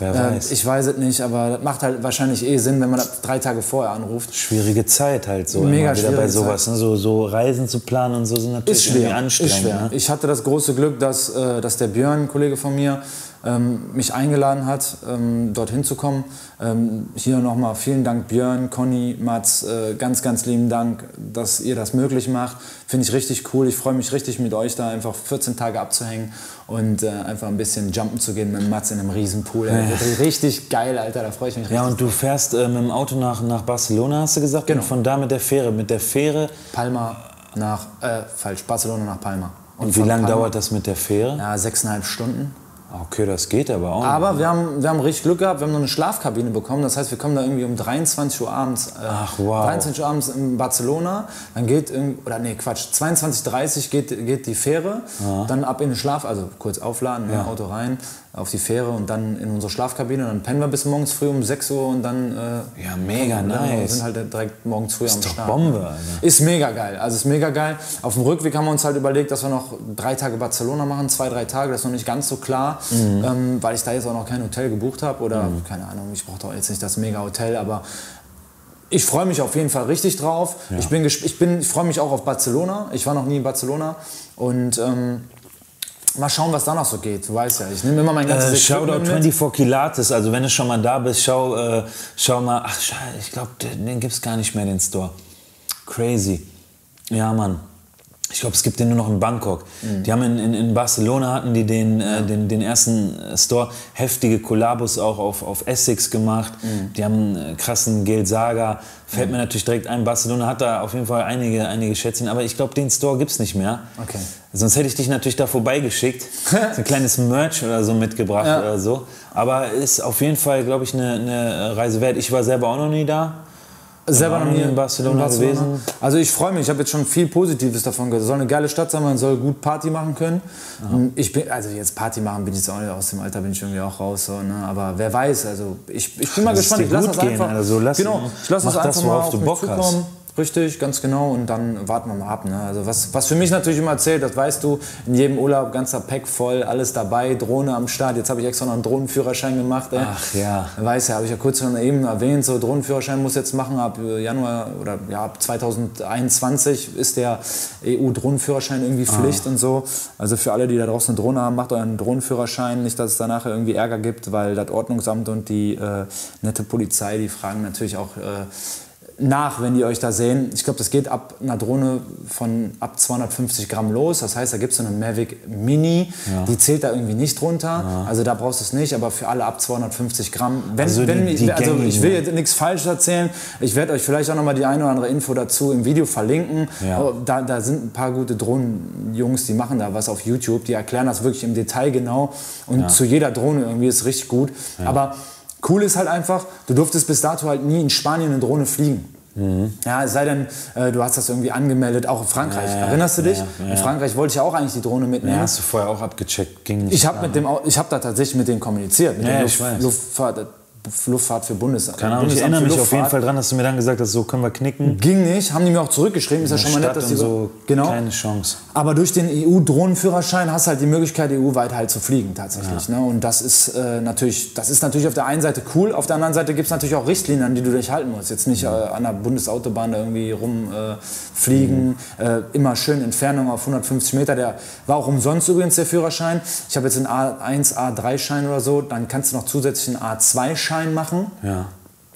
Wer Äh, weiß. ich weiß es nicht, aber das macht halt wahrscheinlich eh Sinn, wenn man das drei Tage vorher anruft. Schwierige Zeit halt so. Mega immer wieder bei sowas. Ne? So, so Reisen zu planen und so sind natürlich Ist schwer, anstrengend. ist schwer. Ne? Ich hatte das große Glück, dass, äh, dass der Björn, ein Kollege von mir, ähm, mich eingeladen hat, ähm, dorthin zu kommen. Ähm, hier nochmal vielen Dank Björn, Conny, Mats, äh, ganz, ganz lieben Dank, dass ihr das möglich macht. Finde ich richtig cool. Ich freue mich richtig mit euch da einfach 14 Tage abzuhängen und äh, einfach ein bisschen jumpen zu gehen mit Mats in einem Riesenpool. Ist Richtig geil, Alter, da freue ich mich richtig. Ja, und du fährst äh, mit dem Auto nach, nach Barcelona, hast du gesagt? Genau. Und von da mit der Fähre. Mit der Fähre. Palma nach, äh, falsch, Barcelona nach Palma. Und wie von lange dauert das mit der Fähre? Ja, sechseinhalb Stunden. Okay, das geht aber auch. Aber wir haben, wir haben richtig Glück gehabt, wir haben noch eine Schlafkabine bekommen. Das heißt, wir kommen da irgendwie um 23 Uhr abends. Äh, Ach, wow. 23 Uhr abends in Barcelona. Dann geht, oder nee, Quatsch, 22.30 Uhr geht, geht die Fähre. Dann ab in den Schlaf, also kurz aufladen, in Ja. ein Auto rein, auf die Fähre und dann in unsere Schlafkabine. Dann pennen wir bis morgens früh um 6 Uhr und dann. Äh, Ja, mega kommen wir und nice. sind halt direkt morgens früh am ist doch Start. Bombe, Alter. Ist mega geil. Also ist mega geil. Auf dem Rückweg haben wir uns halt überlegt, dass wir noch drei Tage Barcelona machen, zwei, drei Tage. Das ist noch nicht ganz so klar, Mhm. ähm, weil ich da jetzt auch noch kein Hotel gebucht habe oder keine Ahnung. Ich brauche doch jetzt nicht das mega Hotel, aber ich freue mich auf jeden Fall richtig drauf. Ich bin, ich bin, ich freue mich auch auf Barcelona. Ich war noch nie in Barcelona und ähm, mal schauen, was da noch so geht. Du weißt ja, ich nehme immer mein ganzes Äh, Shoutout Equipment mit. 24 Kilates, also wenn du schon mal da bist, schau, äh, schau mal, ach scheiße, ich glaube, den, den gibt es gar nicht mehr, den Store. Crazy. Ja, Mann. Ich glaube, es gibt den nur noch in Bangkok. Mhm. Die haben in, in, in Barcelona hatten die den, äh, den, den ersten äh, Store, heftige Kollabos auch auf, auf Essex gemacht. Mhm. Die haben einen äh, krassen Geld Saga. Fällt mir natürlich direkt ein. Barcelona hat da auf jeden Fall einige, einige Schätzchen, aber ich glaube, den Store gibt es nicht mehr. Okay. Sonst hätte ich dich natürlich da vorbeigeschickt. so ein kleines Merch oder so mitgebracht Ja. oder so. Aber ist auf jeden Fall, glaube ich, eine, eine Reise wert. Ich war selber auch noch nie da. Selber noch nie in Barcelona gewesen. Also ich freue mich, ich habe jetzt schon viel Positives davon gehört. Es soll eine geile Stadt sein, man soll gut Party machen können. Ich bin, also jetzt Party machen bin ich jetzt auch nicht, aus dem Alter bin ich irgendwie auch raus. So, ne? Aber wer weiß, also ich, ich bin mal Lass es gespannt. Ich lasse das einfach, also lass- genau, ich lasse mach das das, einfach mal worauf auf du mich Bock hast. Richtig, ganz genau. Und dann warten wir mal ab. Ne? Also was, was für mich natürlich immer zählt, das weißt du, in jedem Urlaub ganzer Pack voll, alles dabei, Drohne am Start. Jetzt habe ich extra noch einen Drohnenführerschein gemacht. Ey. Ach ja. Weiß ja, habe ich ja kurz schon eben erwähnt, so Drohnenführerschein muss jetzt machen ab äh, Januar oder ja, ab 2021 ist der EU-Drohnenführerschein irgendwie Ah. Pflicht und so. Also für alle, die da draußen eine Drohne haben, macht euren Drohnenführerschein, nicht, dass es danach irgendwie Ärger gibt, weil das Ordnungsamt und die äh, nette Polizei, die fragen natürlich auch äh, nach, wenn die euch da sehen. Ich glaube, das geht ab einer Drohne von ab 250 Gramm los. Das heißt, da gibt es so eine Mavic Mini, die zählt da irgendwie nicht drunter. Also da brauchst du es nicht, aber für alle ab 250 Gramm. Wenn, Also wenn, die- ich- die also ich will jetzt nichts Falsches erzählen. Ich werde euch vielleicht auch noch mal die eine oder andere Info dazu im Video verlinken. Ja. Da, da sind ein paar gute Drohnenjungs, die machen da was auf YouTube. Die erklären das wirklich im Detail genau. Und zu jeder Drohne irgendwie ist richtig gut. Aber cool ist halt einfach, du durftest bis dato halt nie in Spanien eine Drohne fliegen. Ja, es sei denn, äh, du hast das irgendwie angemeldet, auch in Frankreich. Ja, Erinnerst du dich? ja, ja. In Frankreich wollte ich ja auch eigentlich die Drohne mitnehmen. Hast du vorher auch abgecheckt, ging nicht. Ich habe dem, ich habe da tatsächlich mit denen kommuniziert, mit Ja, ich Luft, weiß. Luftfahrt, Luftfahrt für Bundes. Keine Ahnung, ich Bundesamt erinnere mich auf jeden. Fall dran, dass du mir dann gesagt hast, so können wir knicken. Ging nicht, haben die mir auch zurückgeschrieben. Ist ja schon mal nett, dass die so, genau. keine Chance. Aber durch den EU-Drohnenführerschein hast du halt die Möglichkeit, EU-weit halt zu fliegen tatsächlich. Ne? Und das ist, äh, natürlich, das ist natürlich auf der einen Seite cool, auf der anderen Seite gibt es natürlich auch Richtlinien, an die du dich halten musst. Jetzt nicht äh, an der Bundesautobahn da irgendwie rumfliegen, äh, fliegen. äh, immer schön Entfernung auf 150 Meter. Der war auch umsonst übrigens der Führerschein. Ich habe jetzt einen A1, A3-Schein oder so, dann kannst du noch zusätzlich einen A2-Schein machen. Ja.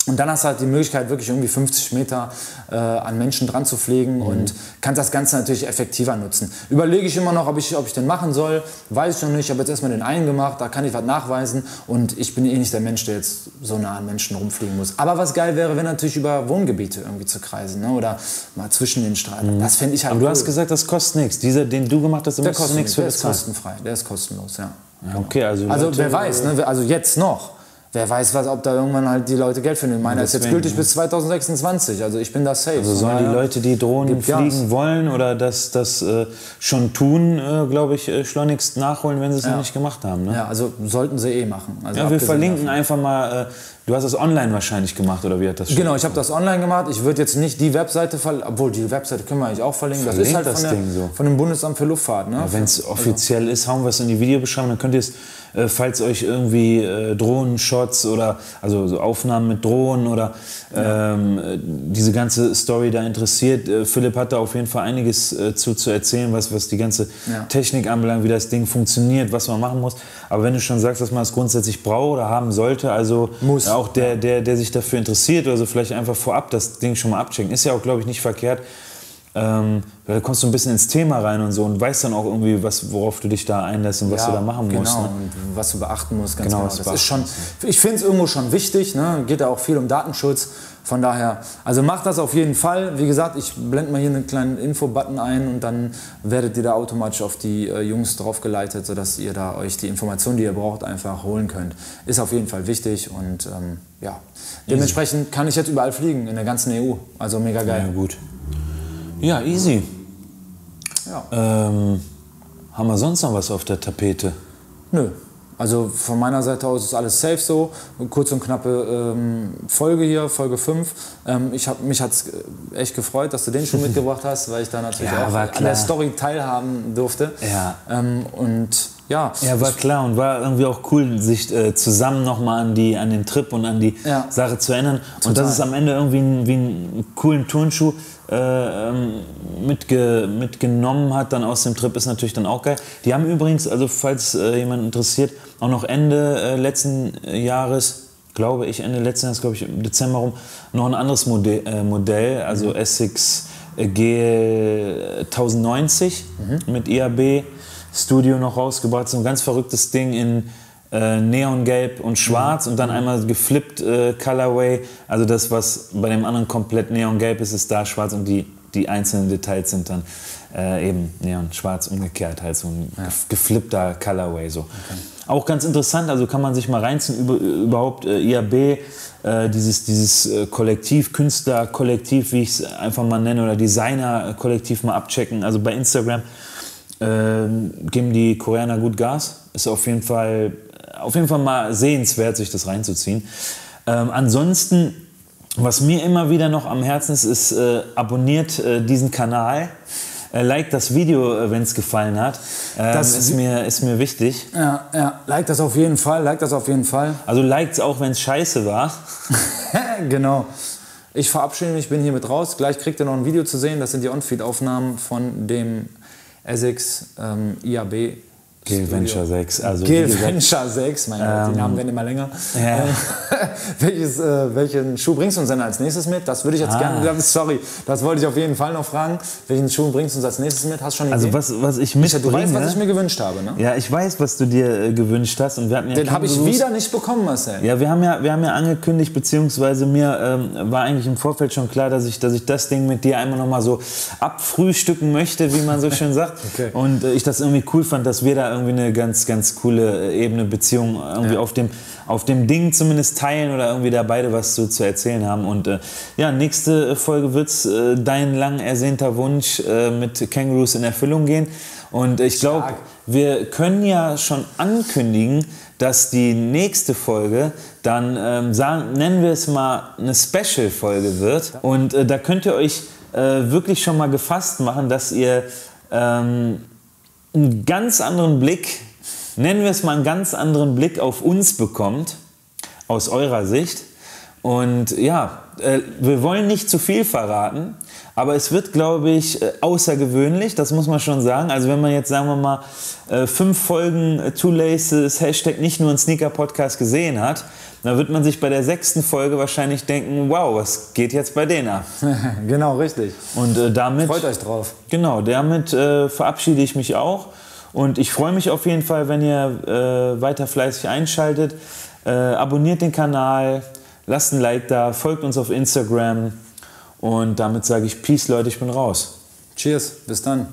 Und dann hast du halt die Möglichkeit, wirklich irgendwie 50 Meter äh, an Menschen dran zu fliegen und kannst das Ganze natürlich effektiver nutzen. Überlege ich immer noch, ob ich, ob ich den machen soll. Weiß ich noch nicht. Ich habe jetzt erstmal den einen gemacht, da kann ich was nachweisen. Und ich bin eh nicht der Mensch, der jetzt so nah an Menschen rumfliegen muss. Aber was geil wäre, wenn natürlich über Wohngebiete irgendwie zu kreisen ne? oder mal zwischen den Straßen. Das fände ich halt Aber du cool. hast gesagt, das kostet nichts. Dieser, den du gemacht hast, der du kostet nichts für der ist kostenfrei, der ist kostenlos, ja. Ja, Okay, also, Also wer weiß, ne? also jetzt noch. Wer weiß, was, ob da irgendwann halt die Leute Geld finden. Meiner ist jetzt gültig ja. bis 2026, also ich bin da safe. Also sollen die Leute, die Drohnen Gib Gas. fliegen wollen oder das, das äh, schon tun, äh, glaube ich, äh, schleunigst nachholen, wenn sie es noch nicht gemacht haben. Ne? Ja, also sollten sie eh machen. Also Ja, wir verlinken davon. einfach mal, äh, du hast das online wahrscheinlich gemacht oder wie hat das Genau, ich habe das online gemacht. Ich würde jetzt nicht die Webseite verlinken, obwohl die Webseite können wir eigentlich auch verlinken. Das ist Verlinkt halt von, das der, Ding so. von dem Bundesamt für Luftfahrt. Ne? Wenn es offiziell ist, hauen wir es in die Videobeschreibung, dann könnt ihr es, äh, falls euch irgendwie äh, Drohnenshots oder also so Aufnahmen mit Drohnen oder ähm, äh, diese ganze Story da interessiert. Äh, Philipp hat da auf jeden Fall einiges äh, zu, zu erzählen, was, was die ganze Ja. Technik anbelangt, wie das Ding funktioniert, was man machen muss. Aber wenn du schon sagst, dass man es grundsätzlich braucht oder haben sollte, also Muss. auch der, der, der sich dafür interessiert oder so vielleicht einfach vorab das Ding schon mal abchecken, ist ja auch, glaube ich, nicht verkehrt. Ähm, da kommst du ein bisschen ins Thema rein und so und weißt dann auch irgendwie, was, worauf du dich da einlässt und was Ja, du da machen genau, musst. Ne? und was du beachten musst, ganz Genau, genau. Das ist schon, ich finde es irgendwo schon wichtig, ne? geht ja auch viel um Datenschutz. Von daher, also macht das auf jeden Fall. Wie gesagt, ich blende mal hier einen kleinen Info-Button ein und dann werdet ihr da automatisch auf die äh, Jungs draufgeleitet, sodass ihr da euch die Informationen, die ihr braucht, einfach holen könnt. Ist auf jeden Fall wichtig und ähm, ja, dementsprechend kann ich jetzt überall fliegen in der ganzen EU. Also mega Ja, geil. gut. Ja, easy. Ja. Ähm, haben wir sonst noch was auf der Tapete? Nö. Also von meiner Seite aus ist alles safe so. Kurz und knappe ähm, Folge hier, Folge 5. Ähm, ich hab, mich hat es echt gefreut, dass du den schon mitgebracht hast, weil ich da natürlich Ja, auch an der Story teilhaben durfte. Ja. Ähm, und ja, Ja, war klar und war irgendwie auch cool, sich äh, zusammen nochmal an, die, an den Trip und an die Ja. Sache zu erinnern. Und Total. dass es am Ende irgendwie einen, wie einen coolen Turnschuh äh, ähm, mitge, mitgenommen hat dann aus dem Trip, ist natürlich dann auch geil. Die haben übrigens, also falls äh, jemand interessiert, auch noch Ende äh, letzten Jahres, glaube ich, Ende letzten Jahres, glaube ich, im Dezember rum, noch ein anderes Modell, äh, Modell also Essex äh, G1090 mit IAB Studio noch rausgebracht. So ein ganz verrücktes Ding in äh, Neongelb und Schwarz und dann einmal geflippt äh, Colorway. Also das, was bei dem anderen komplett Neongelb ist, ist da schwarz und die, die einzelnen Details sind dann äh, eben Neon schwarz umgekehrt, halt so ein gef- geflippter Colorway so. Auch ganz interessant, also kann man sich mal reinziehen, über, überhaupt äh, IAB, äh, dieses, dieses äh, Kollektiv, Künstlerkollektiv, wie ich es einfach mal nenne, oder Designer-Kollektiv mal abchecken. Also bei Instagram ähm, geben die Koreaner gut Gas. Ist auf jeden Fall, auf jeden Fall mal sehenswert, sich das reinzuziehen. Ähm, ansonsten, was mir immer wieder noch am Herzen ist, ist äh, abonniert äh, diesen Kanal. Äh, like das Video, wenn es gefallen hat. Ähm, Das ist, mir, ist mir wichtig. Ja, ja, like das auf jeden Fall, like das auf jeden Fall. Also liked auch, wenn es scheiße war. genau. Ich verabschiede mich, bin hiermit raus. Gleich kriegt ihr noch ein Video zu sehen. Das sind die On-Feed-Aufnahmen von dem Essex ähm, IAB. G Venture 6. Also, gesagt, Venture 6, mein Gott, die Namen werden immer länger. Ja. Ähm, welches, äh, welchen Schuh bringst du uns denn als nächstes mit? Das würde ich jetzt Ah. gerne, sorry, das wollte ich auf jeden Fall noch fragen. Welchen Schuh bringst du uns als nächstes mit? Hast du schon eine also Idee? was, was ich du mitbringe... weißt, was ich mir gewünscht habe, ne? ja, ich weiß, was du dir äh, gewünscht hast. Und wir hatten ja Den habe ich Kängurus- wieder nicht bekommen, Marcel. Ja, wir haben ja, wir haben ja angekündigt, beziehungsweise mir ähm, war eigentlich im Vorfeld schon klar, dass ich, dass ich das Ding mit dir einmal nochmal so abfrühstücken möchte, wie man so schön sagt. Okay. Und äh, ich das irgendwie cool fand, dass wir da irgendwie eine ganz, ganz coole äh, Ebene, Beziehung irgendwie Ja. auf, dem, auf dem Ding zumindest teilen oder irgendwie da beide was zu, zu erzählen haben. Und äh, ja, nächste Folge wird's äh, dein lang ersehnter Wunsch äh, mit Kangaroos in Erfüllung gehen. Und ich glaube, wir können ja schon ankündigen, dass die nächste Folge dann, ähm, sagen, nennen wir es mal, eine Special-Folge wird. Und äh, da könnt ihr euch äh, wirklich schon mal gefasst machen, dass ihr ähm, einen ganz anderen Blick, nennen wir es mal einen ganz anderen Blick auf uns bekommt, aus eurer Sicht. Und ja, äh, wir wollen nicht zu viel verraten, aber es wird, glaube ich, äh, außergewöhnlich, das muss man schon sagen. Also wenn man jetzt, sagen wir mal, äh, fünf Folgen äh, Two Laces, Hashtag nicht nur ein Sneaker-Podcast gesehen hat, dann wird man sich bei der sechsten Folge wahrscheinlich denken, wow, was geht jetzt bei denen ab? genau, richtig. Und äh, damit... Freut euch drauf. Genau, damit verabschiede ich mich auch. Und ich freue mich auf jeden Fall, wenn ihr weiter fleißig einschaltet. Abonniert den Kanal, Lasst ein Like da, folgt uns auf Instagram und damit sage ich Peace, Leute, ich bin raus. Cheers, bis dann.